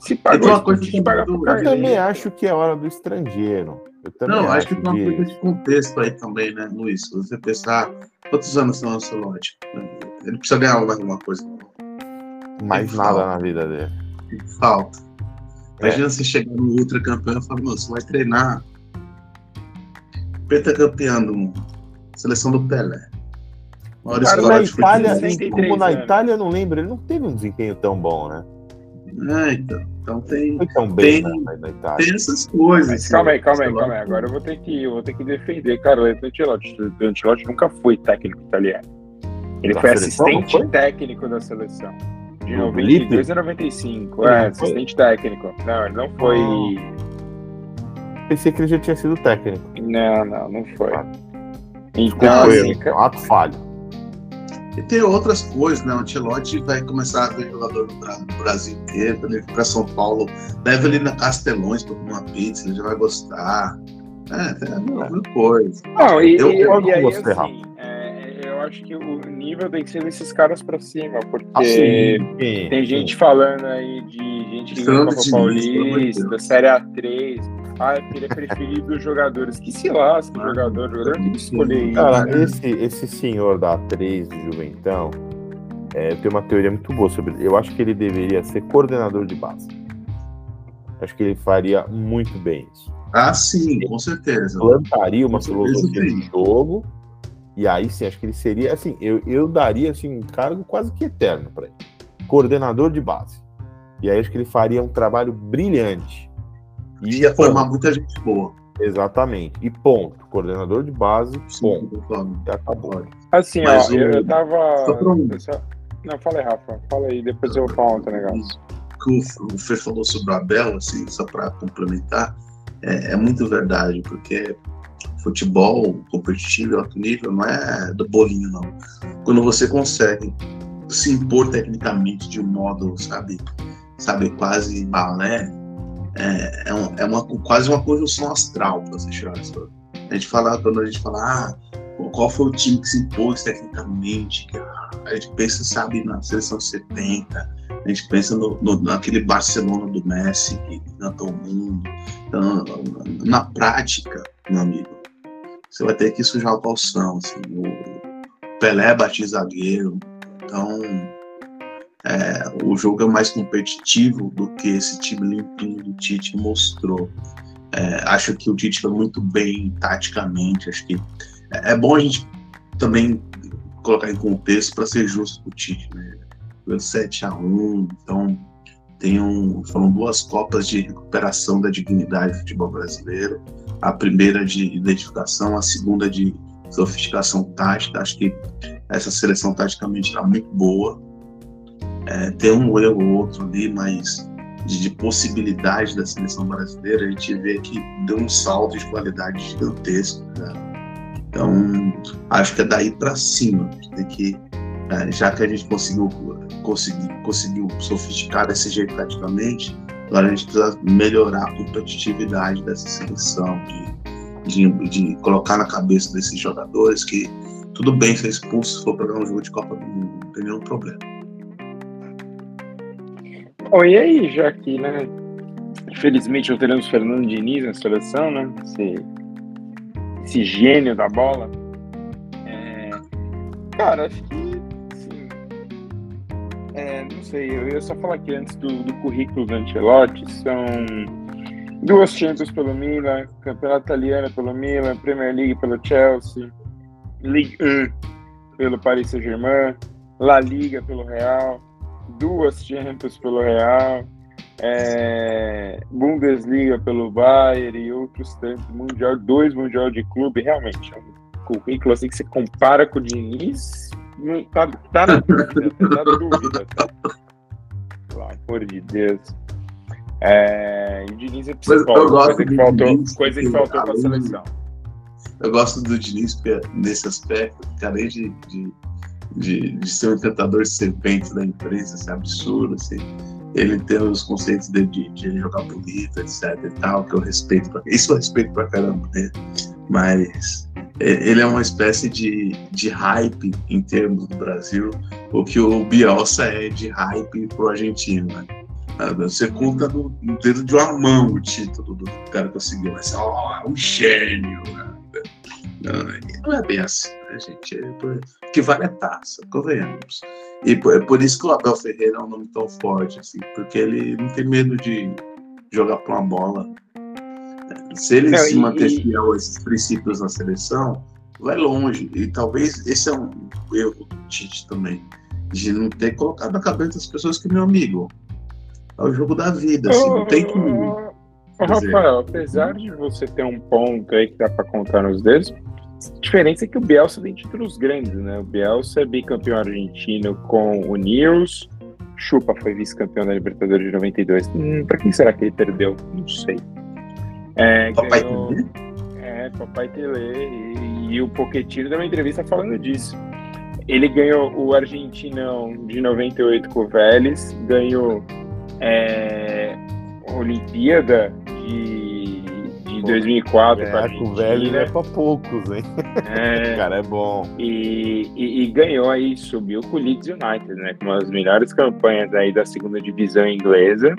Se pagou, uma coisa que pagar Eu também acho que é hora do estrangeiro. não, acho, acho que tem uma coisa de contexto aí também, né, Luiz? Se você pensar, quantos anos tem o Ancelotti? Ele precisa ganhar mais alguma coisa. Mais nada falta. na vida dele. Falta. É. Imagina você chegar no ultra campeão e falar, você vai treinar campeão do mundo. Seleção do Pelé. Cara, na Itália, como na Itália, eu não lembro, ele não teve um desempenho tão bom, né? É, então, então tem, tão bem, tem, né, tem essas coisas. Mas, calma aí, calma aí, calma aí. Agora eu vou ter que, eu vou ter que defender Ancelotti. O Ancelotti nunca foi técnico italiano. Ele da foi assistente foi? técnico da seleção. De 92 a 95. É, assistente técnico. Não, ele não foi. Pensei que ele já tinha sido técnico. Não, não, não foi. Então, assim, ato falho. E tem outras coisas, né? O Ancelotti vai começar a ver jogador no Brasil inteiro, quando ele para São Paulo, leva ele na Castelões para comer uma pizza, ele já vai gostar. É, tem alguma coisa. Não, e, eu, e, eu, e aí, assim, é, acho que o nível tem que ser desses caras para cima, porque assim, tem gente falando aí de gente que ganhou Copa Paulista, Série A3 ah, porque ele é preferido dos jogadores. Que se lasca o jogador, o jogador tem que escolher isso. Cara, né? esse, esse senhor da 3 do Juventão, é, eu tenho uma teoria muito boa sobre ele. Eu acho que ele deveria ser coordenador de base. Acho que ele faria muito bem isso. Ah, sim, com certeza. Plantaria uma filosofia de jogo. E aí sim, acho que ele seria assim, eu, eu daria assim, um cargo quase que eterno para ele. Coordenador de base. E aí acho que ele faria um trabalho brilhante e ia formar muita gente boa. Exatamente. E ponto. Coordenador de base, Sim, ponto. Já acabou. Assim, Mas ó, o... eu tava. Só... Não, fala aí, Rafa. Fala aí, depois eu falo outro negócio. O, o Fê falou sobre o Abel, assim, só para complementar, é, é, muito verdade, porque futebol competitivo, alto nível, não é do bolinho, não. Quando você consegue se impor tecnicamente de um modo, sabe, sabe, quase balé, é, é, um, é uma, quase uma conjunção astral para você tirar isso. A gente fala, quando a gente fala, ah, qual foi o time que se impôs tecnicamente, a gente pensa, sabe, na seleção 70, a gente pensa no, no, naquele Barcelona do Messi que cantou o mundo. Então, na prática, meu amigo, você vai ter que sujar o calção. Assim, o Pelé batia zagueiro, então é, o jogo é mais competitivo do que esse time limpinho do Tite mostrou. É, acho que o Tite foi muito bem taticamente. Acho que é, é bom a gente também colocar em contexto para ser justo com o Tite. Né? Foi 7 a 1 então tem um, foram duas copas de recuperação da dignidade do futebol brasileiro. A primeira de identificação, a segunda de sofisticação tática. Acho que essa seleção taticamente está muito boa é, tem um erro ou outro ali, mas de, de, possibilidade da seleção brasileira, a gente vê que deu um salto de qualidade gigantesco. Né? Então, acho que é daí para cima. Tem que é, já que a gente conseguiu, conseguiu, conseguiu sofisticar desse jeito taticamente, agora a gente precisa melhorar a competitividade dessa seleção, de, de, de colocar na cabeça desses jogadores que tudo bem ser expulso se for para um jogo de Copa do Mundo, não tem nenhum problema. Bom, e aí, já que, né, infelizmente não teremos Fernando Diniz na seleção, né, esse, esse gênio da bola, é, cara, acho que é, não sei, eu ia só falar aqui antes do, do currículo do Ancelotti, são duas Champions pelo Milan, Campeonato Italiano pelo Milan, Premier League pelo Chelsea, Ligue 1 pelo Paris Saint-Germain, La Liga pelo Real, duas Champions pelo Real, é, Bundesliga pelo Bayern e outros tantos, mundial, dois Mundial de Clube, realmente, é um currículo assim que você compara com o Diniz, não, tá, tá na dúvida, tá na dúvida. Tá? Pelo amor de Deus. É, e o Diniz é psicólogo, coisa que faltou, Diniz, coisa que faltou para a seleção. Eu gosto do Diniz nesse aspecto, além de, de, de, de ser um tentador serpente da imprensa, assim, absurdo, assim, ele tem os conceitos de, de, de, jogar bonito, etc e tal, que eu respeito. Pra, isso eu respeito pra caramba, né? Mas ele é uma espécie de, de hype em termos do Brasil, o que o Bielsa é de hype pro argentino, né? Você conta no, dedo de uma mão o título do cara que conseguiu, mas ó, oh, um gênio, né? não, é bem assim, né, gente? É por, que vale a taça, convenhamos. E por, é por isso que o Abel Ferreira é um nome tão forte, assim, porque ele não tem medo de jogar para uma bola se ele se manter e... fiel a esses princípios na seleção, vai longe. E talvez esse é um erro do Tite também, de não ter colocado na cabeça das pessoas que, meu amigo, é o jogo da vida, assim, não tem que. Ô, Rafael, apesar de você ter um ponto aí que dá para contar nos dedos, a diferença é que o Bielsa tem títulos grandes, né? O Bielsa é bicampeão argentino com o Nils, Chupa foi vice-campeão da Libertadores de 92. Hum, para quem será que ele perdeu? Não sei. É, Papai ganhou, Tele? É, Papai Tele. E, e o Pochettino deu uma entrevista falando disso. Ele ganhou o Argentinão de 98 com o Vélez, ganhou é, a Olimpíada de, de Pô, 2004 é, com a Argentina. o Vélez é pra poucos, hein? É, cara é bom. E, e, e, ganhou aí, subiu com o Leeds United, né? Com uma das melhores campanhas aí da segunda divisão inglesa.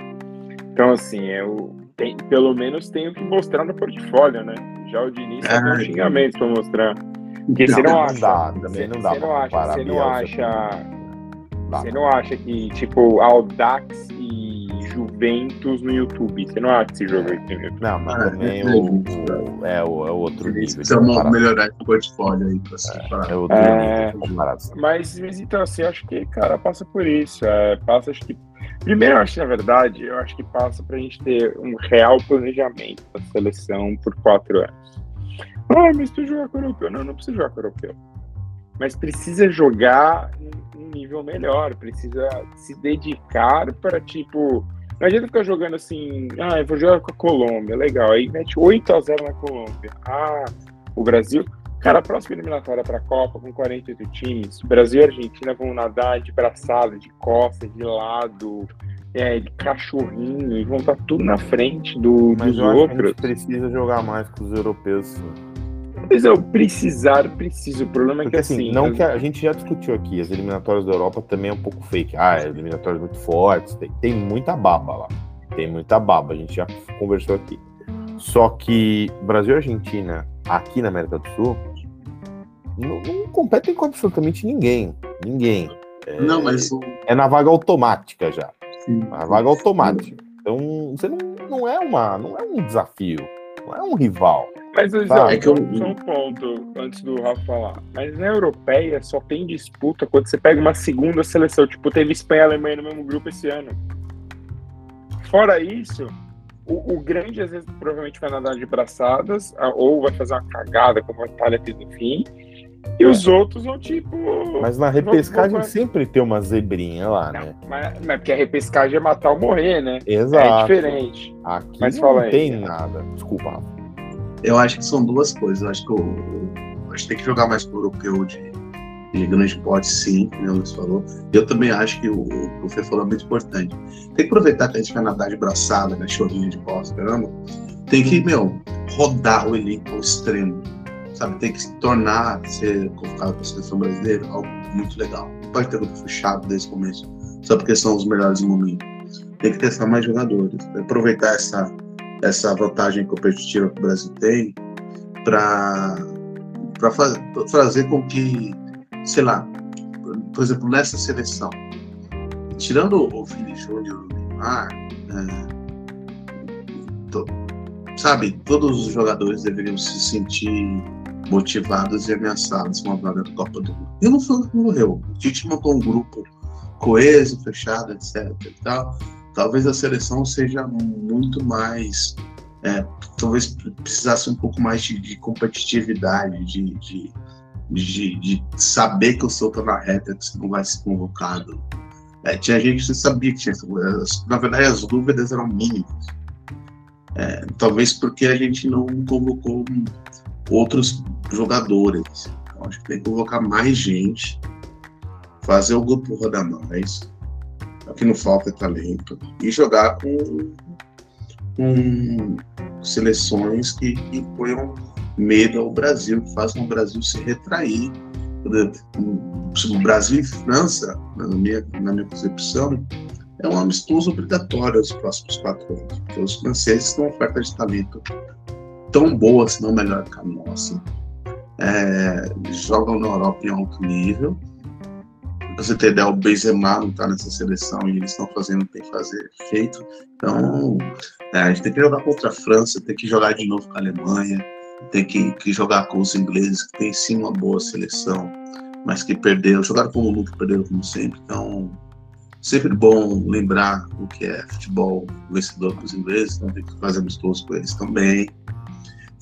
Então, assim, é o, tem, pelo menos tem o que mostrar no portfólio, né? Já o Diniz tem ah, xingamentos para mostrar. Porque não, você não, não acha. Dá, também não dá você não acha, você não acha. Você não acha que, tipo, Audax e Juventus no YouTube. Você não acha esse jogo aqui no Não, mas ah, também é, o, o, é, o, é outro nível. Precisa melhorar o portfólio aí pra se é, é outro é, nível Mas, mas então, assim, acho que, cara, passa por isso. É, passa, acho que Primeiro, eu acho na verdade, eu acho que passa para a gente ter um real planejamento da seleção por quatro anos. Ah, mas tu jogar com o europeu. Não, não precisa jogar com o europeu. Mas precisa jogar um nível melhor, precisa se dedicar para, tipo. Não adianta ficar jogando assim, ah, eu vou jogar com a Colômbia, legal. Aí mete 8 a 0 na Colômbia. Ah, o Brasil. Cara, a próxima eliminatória para a Copa, com 48 times, Brasil e Argentina vão nadar de braçada, de costas, de lado, é, de cachorrinho, e vão estar tá tudo na frente do, Mas dos eu outros. Acho que a gente precisa jogar mais com os europeus. Mas eu precisar, preciso. O problema é Porque, que assim. assim não as... que a, a, gente já discutiu aqui, as eliminatórias da Europa também é um pouco fake. Ah, é eliminatórias muito fortes, tem, tem muita baba lá. Tem muita baba, a gente já conversou aqui. Só que Brasil e Argentina, aqui na América do Sul, não, não competem com absolutamente ninguém. Ninguém. É, não, mas. É na vaga automática já. Sim. Na vaga automática. Então, você não, não, é uma, não é um desafio. Não é um rival. Mas é que eu... só um ponto antes do Rafa falar. Mas na europeia só tem disputa quando você pega uma segunda seleção. Tipo, teve Espanha e Alemanha no mesmo grupo esse ano. Fora isso, o, o, grande às vezes provavelmente vai nadar de braçadas, ou vai fazer uma cagada como a Itália fez no fim. E os outros vão tipo. Mas na repescagem sempre tem uma zebrinha lá, né? Mas, mas porque a repescagem é matar ou morrer, né? Exato. É diferente. Aqui mas não fala tem aí, nada. Desculpa. Eu acho que são duas coisas. Eu acho que o, a gente tem que jogar mais pro europeu de, de grande porte, sim, como o Luiz falou. Eu também acho que o, o, o Fê falou é muito importante. Tem que aproveitar que a gente vai nadar de braçada, né, chorinho de bosta, caramba. Tem que, meu, rodar o elenco ao extremo, sabe? Tem que se tornar, ser convocado para a seleção brasileira, algo muito legal. Não pode ter grupo fechado desde o começo, só porque são os melhores momentos. Tem que testar mais jogadores, aproveitar essa, essa vantagem competitiva que o Brasil tem para fazer com que sei lá, por exemplo, nessa seleção, tirando o Vini Júnior, o Neymar, é, to, sabe, todos os jogadores deveriam se sentir motivados e ameaçados a vaga da Copa do Mundo. E não foi o que morreu. A gente montou um grupo coeso, fechado, etc. E tal. Talvez a seleção seja muito mais. É, talvez precisasse um pouco mais de, de competitividade, de, de de, de saber que o seu tá na reta, que você não vai ser convocado. É, tinha gente que sabia que tinha. Na verdade, as dúvidas eram mínimas. É, talvez porque a gente não convocou outros jogadores. Então, acho que tem que convocar mais gente, fazer o grupo rodar mais. O que não falta é talento. E jogar com, com seleções que, que ponham medo ao Brasil, que fazem o Brasil se retrair. O Brasil e França, na minha, na minha concepção, é um amistoso obrigatório aos próximos quatro anos, porque os franceses têm uma oferta de talento tão boa, se não melhor que a nossa. É, jogam na Europa em alto nível. Pra você ter ideia, o Benzema não está nessa seleção e eles estão fazendo o que tem que fazer feito. Então, é, a gente tem que jogar contra a França, tem que jogar de novo com a Alemanha, tem que, que jogar com os ingleses, que tem sim uma boa seleção, mas que perderam, jogaram como nunca, perderam como sempre. Então, sempre bom lembrar o que é futebol vencedor com os ingleses, então tem que fazer amistoso com eles também.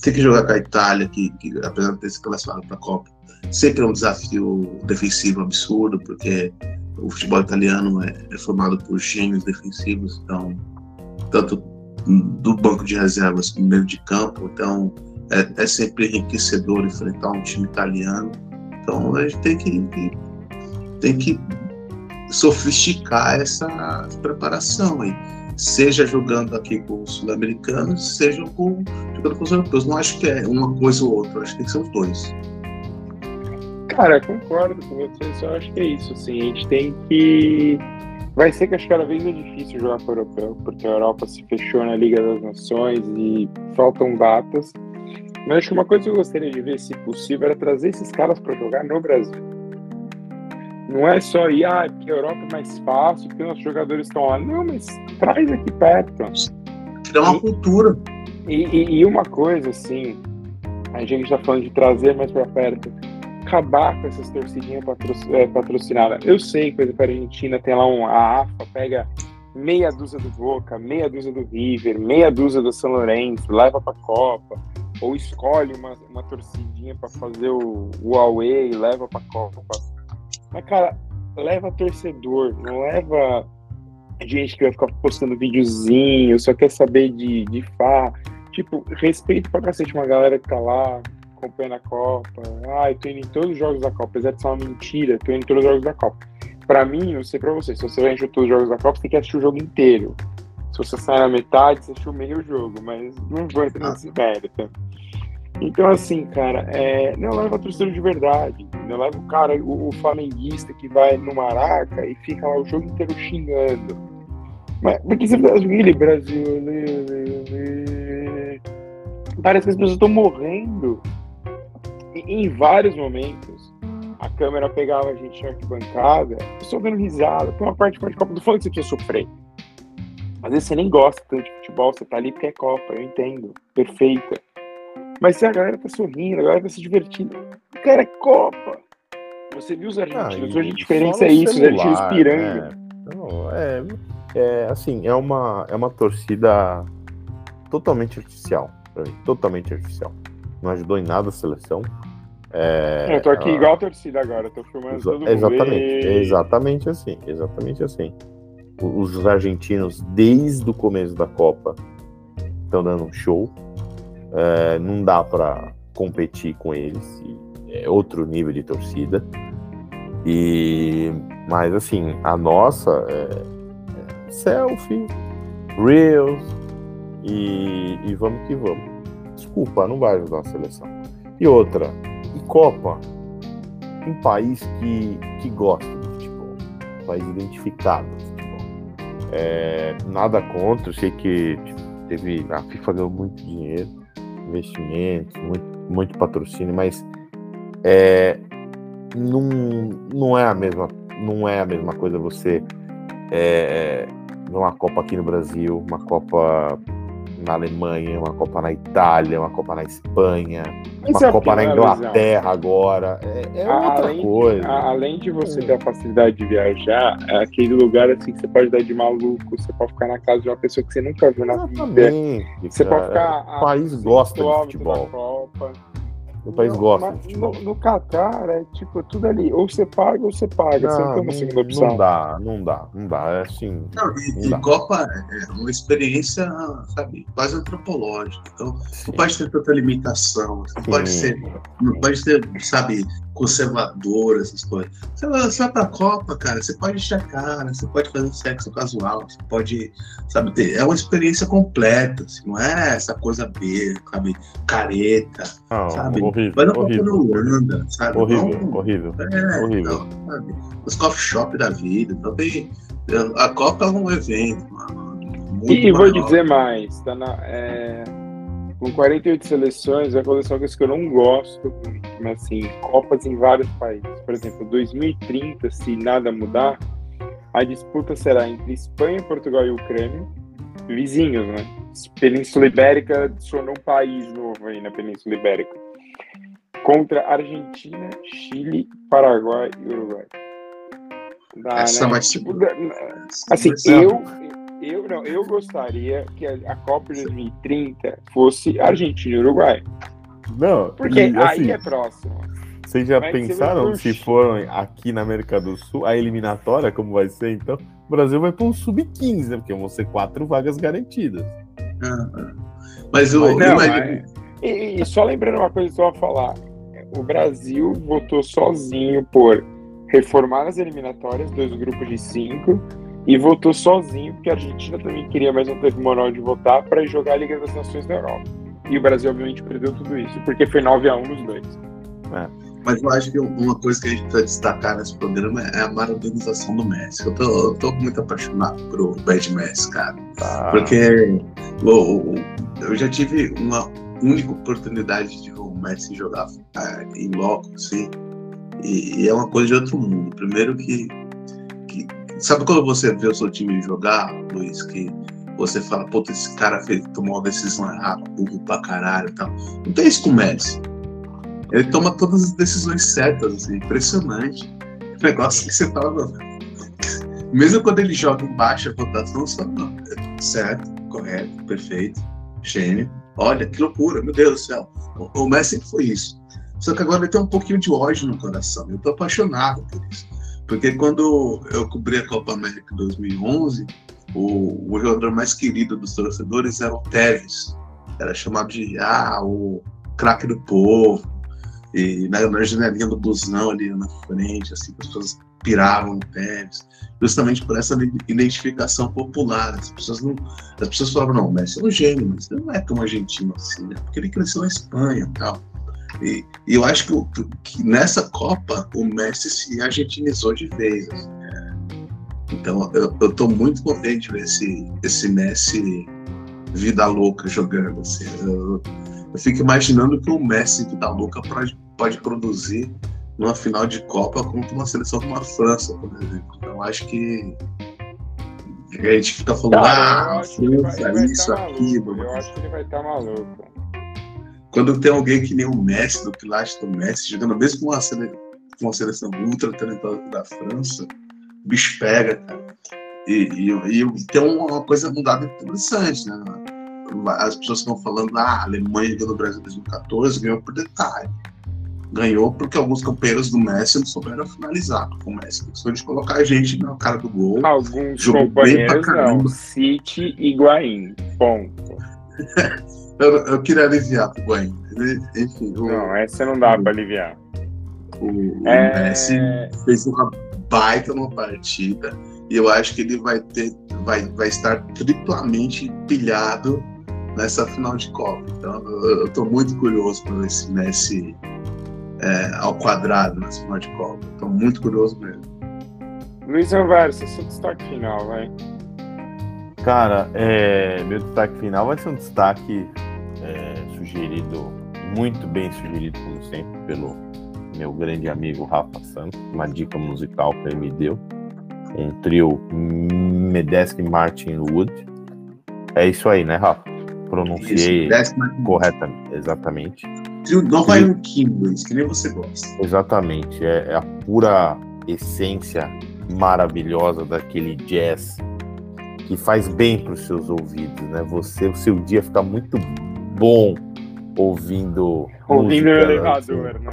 Tem que jogar com a Itália, que, que apesar de ter se classificado para a Copa, sempre é um desafio defensivo absurdo, porque o futebol italiano é, é formado por gênios defensivos, então, tanto do banco de reservas como meio de campo, então é, é sempre enriquecedor enfrentar um time italiano. Então a gente tem que, que tem que sofisticar essa preparação aí. Seja jogando aqui com os sul-americanos, seja com, jogando com os europeus. Não acho que é uma coisa ou outra, acho que tem que ser os dois. Cara, concordo com você, só acho que é isso, assim, a gente tem que. Vai ser que acho que cada vez é difícil jogar com o europeu, porque a Europa se fechou na Liga das Nações e faltam datas. Mas acho que uma coisa que eu gostaria de ver, se possível, era trazer esses caras para jogar no Brasil. Não é só ir, ah, porque a Europa é mais fácil, porque nossos jogadores estão lá. Não, mas traz aqui perto. Criar uma e, cultura. E, e, e, uma coisa, assim, a gente está falando de trazer mais para perto, acabar com essas torcidinhas é, patrocinadas. Eu sei que, a Argentina tem lá um, a AFA, pega meia dúzia do Boca, meia dúzia do River, meia dúzia do São Lourenço, leva para a Copa ou escolhe uma, uma torcidinha para fazer o, o away, leva pra Copa. Mas, cara, leva torcedor, não leva gente que vai ficar postando videozinho, só quer saber de, de fá. Tipo, respeito pra cacete uma galera que tá lá acompanhando a Copa. Ah, eu tô indo em todos os jogos da Copa, apesar de ser uma mentira, tô indo em todos os jogos da Copa. Pra mim, não sei pra você, se você vai em todos os jogos da Copa, você tem que assistir o jogo inteiro. Se você sai na metade, você assistiu meio jogo, mas não vou entrar nesse mérito. Então, assim, cara, é, não leva torcedor de verdade. Não leva o cara, o, o, flamenguista que vai no Maraca e fica lá o jogo inteiro xingando. Mas porque você fala ele, Brasil, parece que as pessoas estão morrendo. E, em vários momentos, a câmera pegava a gente na arquibancada, só dando risada. Por uma parte de Copa do Fone que você precisa sofrer. Às vezes você nem gosta tanto de futebol, você tá ali porque é Copa, eu entendo. Perfeita. Mas se a galera tá sorrindo, a galera tá se divertindo. Cara, é Copa! Você viu os argentinos? Ah, Hoje a diferença é isso, celular, os argentinos pirando. Né? Não, é, é, assim, é uma, é uma torcida totalmente artificial. Totalmente artificial. Não ajudou em nada a seleção. É, eu tô aqui igual a torcida agora, tô filmando exa todo Exatamente, exatamente assim, exatamente assim. Os argentinos, desde o começo da Copa, estão dando um show. É, não dá para competir com eles. É outro nível de torcida. E, mas assim, a nossa é, é selfie, reels e, e vamos que vamos. Desculpa, não vai ajudar a seleção. E outra, e Copa, um país que, que gosta de futebol, um país identificado futebol. É, nada contra, eu sei que tipo, teve, a FIFA ganhou muito dinheiro, investimentos, muito, muito patrocínio, mas é, não, não é a mesma não é a mesma coisa você é, uma Copa aqui no Brasil, uma Copa na Alemanha, uma Copa na Itália, uma Copa na Espanha, uma é Copa na Inglaterra agora. É, é outra além coisa. De, além de você ter a facilidade de viajar, é aquele lugar assim que você pode dar de maluco, você pode ficar na casa de uma pessoa que você nunca viu na Exatamente, vida. Você pode ficar. O país gosta de futebol. O país no, gosta. No, no Catar é tipo tudo ali. Ou você paga ou você paga. Não, você não tem uma segunda opção. Não dá, não dá, não dá. É assim. Não, e, e Copa é uma experiência, sabe, quase antropológica. Então, Sim. não pode ter tanta limitação. Não pode ser. Não pode ter, sabe, conservador, essas coisas. Você vai, você vai pra Copa, cara, você pode encher a cara, você pode fazer sexo casual, você pode, sabe, ter, é uma experiência completa, assim, não é essa coisa B, sabe, careta, não, sabe? Horrível, vai na horrível, Copa na Holanda, sabe? Horrível, não, horrível, é, horrível. Então, sabe? Os coffee shop da vida, também, a Copa é um evento, mano. E vou dizer mais, tá na, é com 48 seleções, vai acontecer uma coisa que eu não gosto, mas assim, Copas em vários países. Por exemplo, 2030, se nada mudar, a disputa será entre Espanha, Portugal e Ucrânia, vizinhos, né? Península Ibérica adicionou um país novo aí na Península Ibérica. Contra Argentina, Chile, Paraguai e Uruguai. Dá, Essa né? mais tipo, assim, eu, eu não, eu gostaria que a, a Copa de 2030 fosse Argentina e Uruguai. Não, porque e, assim, aí é próximo. Vocês já vai pensaram se forem aqui na América do Sul, a eliminatória, como vai ser então? O Brasil vai para um sub-15, né? Porque vão ser quatro vagas garantidas. Ah, mas o. Não, mas, e, e, só lembrando uma coisa que eu vou falar: o Brasil votou sozinho por reformar as eliminatórias, dois grupos de cinco, e votou sozinho, porque a Argentina também queria, mas não teve moral de votar, para jogar a Liga das Nações da Europa. E o Brasil, obviamente, perdeu tudo isso, porque foi 9 a 1 nos dois. É. Mas eu acho que uma coisa que a gente precisa destacar nesse programa é a maradonização do Messi. Eu tô, eu tô muito apaixonado pelo Bad Messi, cara. Ah. Porque eu, eu já tive uma única oportunidade de ver o Messi jogar é, em loco, assim, e, e, é uma coisa de outro mundo. Primeiro que Sabe quando você vê o seu time jogar, Luiz, que você fala, puta, esse cara fez, tomou uma decisão errada, burro pra caralho e tal. Não tem isso com o Messi. Ele toma todas as decisões certas, assim, impressionante. O negócio que você fala, mesmo quando ele joga em baixa votação, você fala, certo, correto, perfeito, gênio. Olha, que loucura, meu Deus do céu. O, o Messi foi isso. Só que agora ele tem um pouquinho de ódio no coração. Eu tô apaixonado por isso. Porque quando eu cobri a Copa América em 2011, o, o jogador mais querido dos torcedores era o Tevez. Era chamado de ah, o craque do povo. E na, na janelinha do busão ali na frente, assim, as pessoas piravam no Tevez. Justamente por essa identificação popular. As pessoas não. As pessoas falavam, não, o Messi é um gênio, mas ele não é tão argentino assim, né? Porque ele cresceu na Espanha e tal. E, e eu acho que, que, nessa Copa o Messi se argentinizou de vez. Assim, é. Então eu, eu tô muito contente de ver esse, esse Messi vida louca jogando. Assim. Eu, eu fico imaginando que o Messi vida louca pode, pode produzir numa final de Copa contra uma seleção como a França, por exemplo. Então acho que a gente fica falando, ah, França, isso, aquilo. Eu acho que ele vai estar tá maluco. Quando tem alguém que nem o Messi, do quilate do Messi, jogando mesmo com uma, sele... uma seleção ultra talentosa da França, o bicho pega, cara. E, e, e tem uma coisa, um dado interessante, né? As pessoas estão falando, ah, a Alemanha ganhou no Brasil em 2014, ganhou por detalhe. Ganhou porque alguns companheiros do Messi não souberam finalizar. O Messi gostou de colocar a gente na cara do gol. Alguns companheiros não. City e Higuaín. Ponto. Eu, eu queria aliviar pro Guaim. Enfim. O... Não, essa não dá para aliviar. O, é... Messi fez uma baita uma partida e eu acho que ele vai ter, vai, vai estar triplamente pilhado nessa final de Copa. Então eu estou muito curioso para ver esse Messi é, ao quadrado nessa final de Copa. Estou muito curioso mesmo. Luiz Alvares, seu destaque final, vai. Cara, é, meu destaque final vai ser um destaque sugerido, muito bem sugerido, como sempre, pelo meu grande amigo Rafa Santos, uma dica musical que ele me deu. Um trio Medeski Martin Wood. É isso aí, né, Rafa? Pronunciei corretamente, exatamente. Trio Nova York Luiz, que nem você gosta. Exatamente, é, é a pura essência maravilhosa daquele jazz que faz bem para os seus ouvidos, né? Você, o seu dia fica muito bom ouvindo. Ouvindo o elevador, assim. né?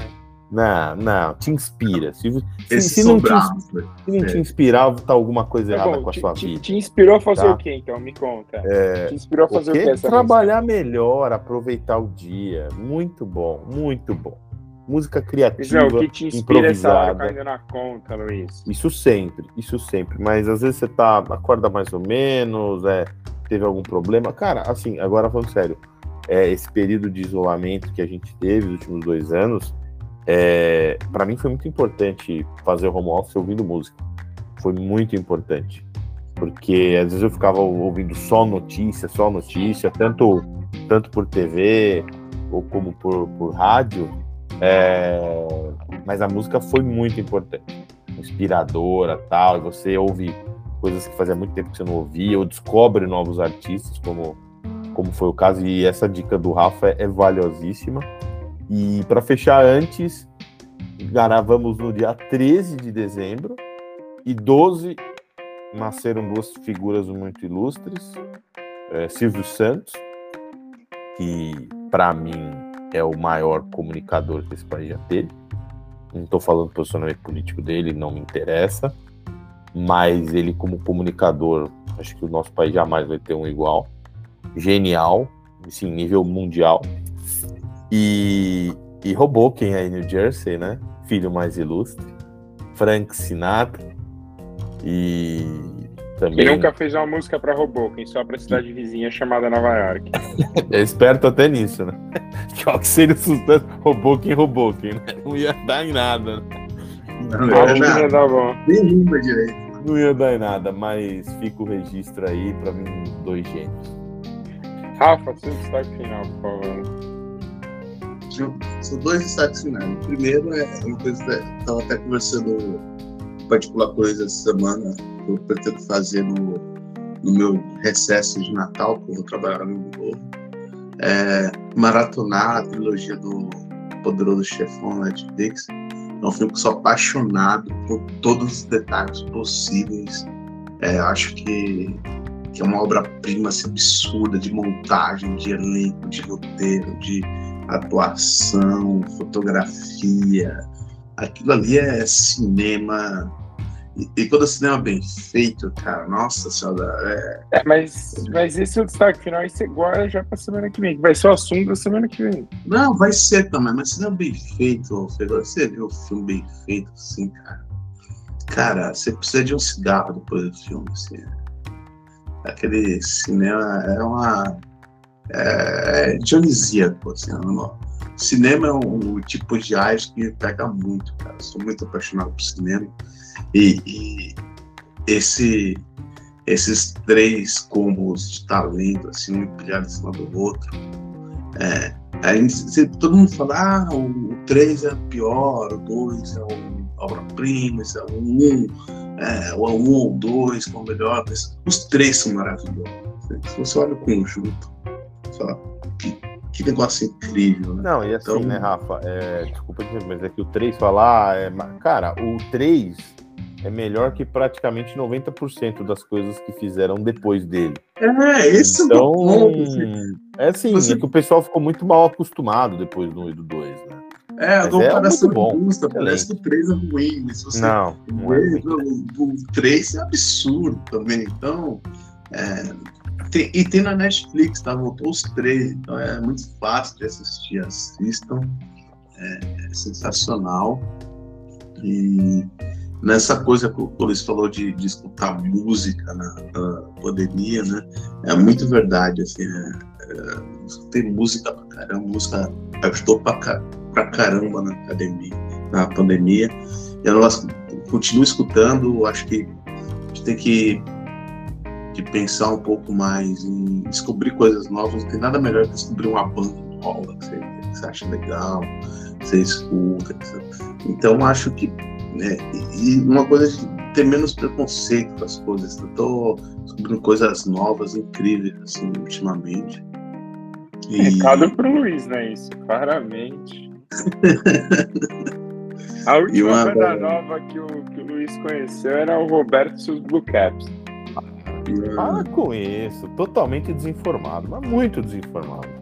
Não, não, te inspira. Se, se, se não, te, se não te inspirar, tá alguma coisa tá errada bom, com a te, sua te, vida. Te inspirou a fazer tá? o quê, então? Me conta. É, te inspirou a fazer o quê? O quê? Trabalhar música? melhor, aproveitar o dia. Muito bom, muito bom. Música criativa, Não, o que te inspira improvisada. caindo na conta, Luiz? Isso sempre, isso sempre. Mas às vezes você tá, acorda mais ou menos, é, teve algum problema. Cara, assim, agora falando sério, é, esse período de isolamento que a gente teve nos últimos dois anos, é, para mim foi muito importante fazer home office ouvindo música. Foi muito importante. Porque às vezes eu ficava ouvindo só notícia, só notícia, tanto, tanto por TV ou como por, por rádio. É, mas a música foi muito importante. Inspiradora tal. E você ouve coisas que fazia muito tempo que você não ouvia, ou descobre novos artistas, como, como foi o caso. E essa dica do Rafa é, é valiosíssima. E para fechar antes, gravamos no dia 13 de dezembro e 12 nasceram duas figuras muito ilustres. É, Silvio Santos, que para mim é o maior comunicador que esse país já teve. Não estou falando do posicionamento político dele, não me interessa. Mas ele, como comunicador, acho que o nosso país jamais vai ter um igual. Genial, sim, nível mundial. E, e roubou quem é em New Jersey, né? Filho mais ilustre. Frank Sinatra. E também. E nunca fez uma música para Hoboken, só pra cidade vizinha chamada Nova York. é esperto até nisso, né? Qual que seria o sucesso? Hoboken, Hoboken, né? Não ia dar em nada, né? Não, não, ia, não ia dar bom. Nem língua direito. Não ia dar em nada, mas fica o registro aí, pra mim, dois gênios. Rafa, seu destaque final, por favor são dois destaques finais. O primeiro é uma coisa que eu estava até conversando particular coisa essa semana que eu pretendo fazer no, no meu recesso de Natal, que eu vou trabalhar no novo. É, maratonar a trilogia do Poderoso Chefão na Netflix. É um filme que sou apaixonado por todos os detalhes possíveis. É, acho que, que é uma obra-prima assim, absurda de montagem, de elenco, de roteiro, de atuação, fotografia. Aquilo ali é cinema. E, e quando o cinema é bem feito, cara, nossa senhora. É... é mas, mas esse é o destaque final e você guarda já pra semana que vem, que vai ser o assunto da semana que vem. Não, vai ser também, mas cinema bem feito, você viu o filme bem feito, assim, cara. Cara, você precisa de um cigarro depois do filme, assim. Aquele cinema é uma é, é, dionisíaco, assim, não, cinema é um, um, tipo de arte que me pega muito, cara. sou muito apaixonado por cinema. E, e esse, esses três combos de talento, assim, um empilhado em cima do outro. É, aí todo mundo fala, ah, o, o 3 é pior, o 2 é o obra-prima, esse é o 1, um, é, o 1 um ou o 2 que é o melhor, mas os três são maravilhosos. Se você olha o conjunto, que, que negócio incrível, né? Não, e assim, então... né, Rafa? É, desculpa dizer, mas é que o 3 falar. É, cara, o 3 é melhor que praticamente 90% das coisas que fizeram depois dele. É, esse então, é o ponto. É assim, Você... é que o pessoal ficou muito mal acostumado depois do 1 e do 2, né? É, a comparação é bom. Justa, parece que o 3 é ruim, mas se você não, não é o 3 é absurdo também. Então, é, tem, e tem na Netflix, tá? Voltou os três, então é muito fácil de assistir. Assistam. É, é sensacional. E nessa coisa que o Luiz falou de, de escutar música na, na, pandemia, né? É muito verdade, assim, é, é, escutei música pra caramba, música ajudou pra, pra caramba na academia, na pandemia. E eu continuo escutando, acho que a gente tem que, que pensar um pouco mais em descobrir coisas novas, não tem nada melhor que descobrir uma banda nova que você, que você acha legal, que você escuta. Então acho que né? E uma coisa de ter menos preconceito com as coisas. Eu tô descobrindo coisas novas, incríveis, assim, ultimamente. E... Recado pro Luiz, né? Isso, claramente. A última uma... banda nova que o, que o Luiz conheceu era o Roberto e os Blue Caps. Com isso, totalmente desinformado, mas muito desinformado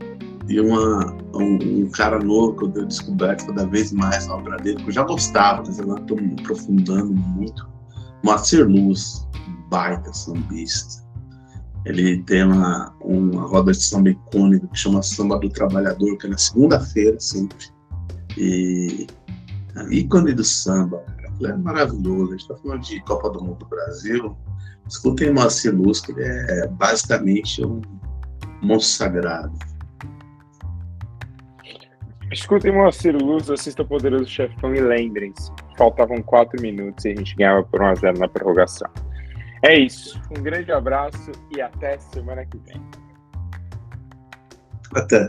e uma, um, um, cara novo que eu tenho descoberto cada vez mais na obra dele, que eu já gostava, mas agora estou me aprofundando muito. Moacir Luz, baita sambista. Ele tem uma, uma roda de samba icônica que chama Samba do Trabalhador, que é na segunda-feira sempre. E ícone do samba. Ele é maravilhoso. A gente está falando de Copa do Mundo do Brasil. Escutem Moacir Luz, que ele é basicamente um monstro sagrado. Escutem Moacir Luz, assista o Poderoso Chefão e lembrem-se, faltavam quatro minutos e a gente ganhava por 1x0 na prorrogação. É isso. Um grande abraço e até semana que vem. Até.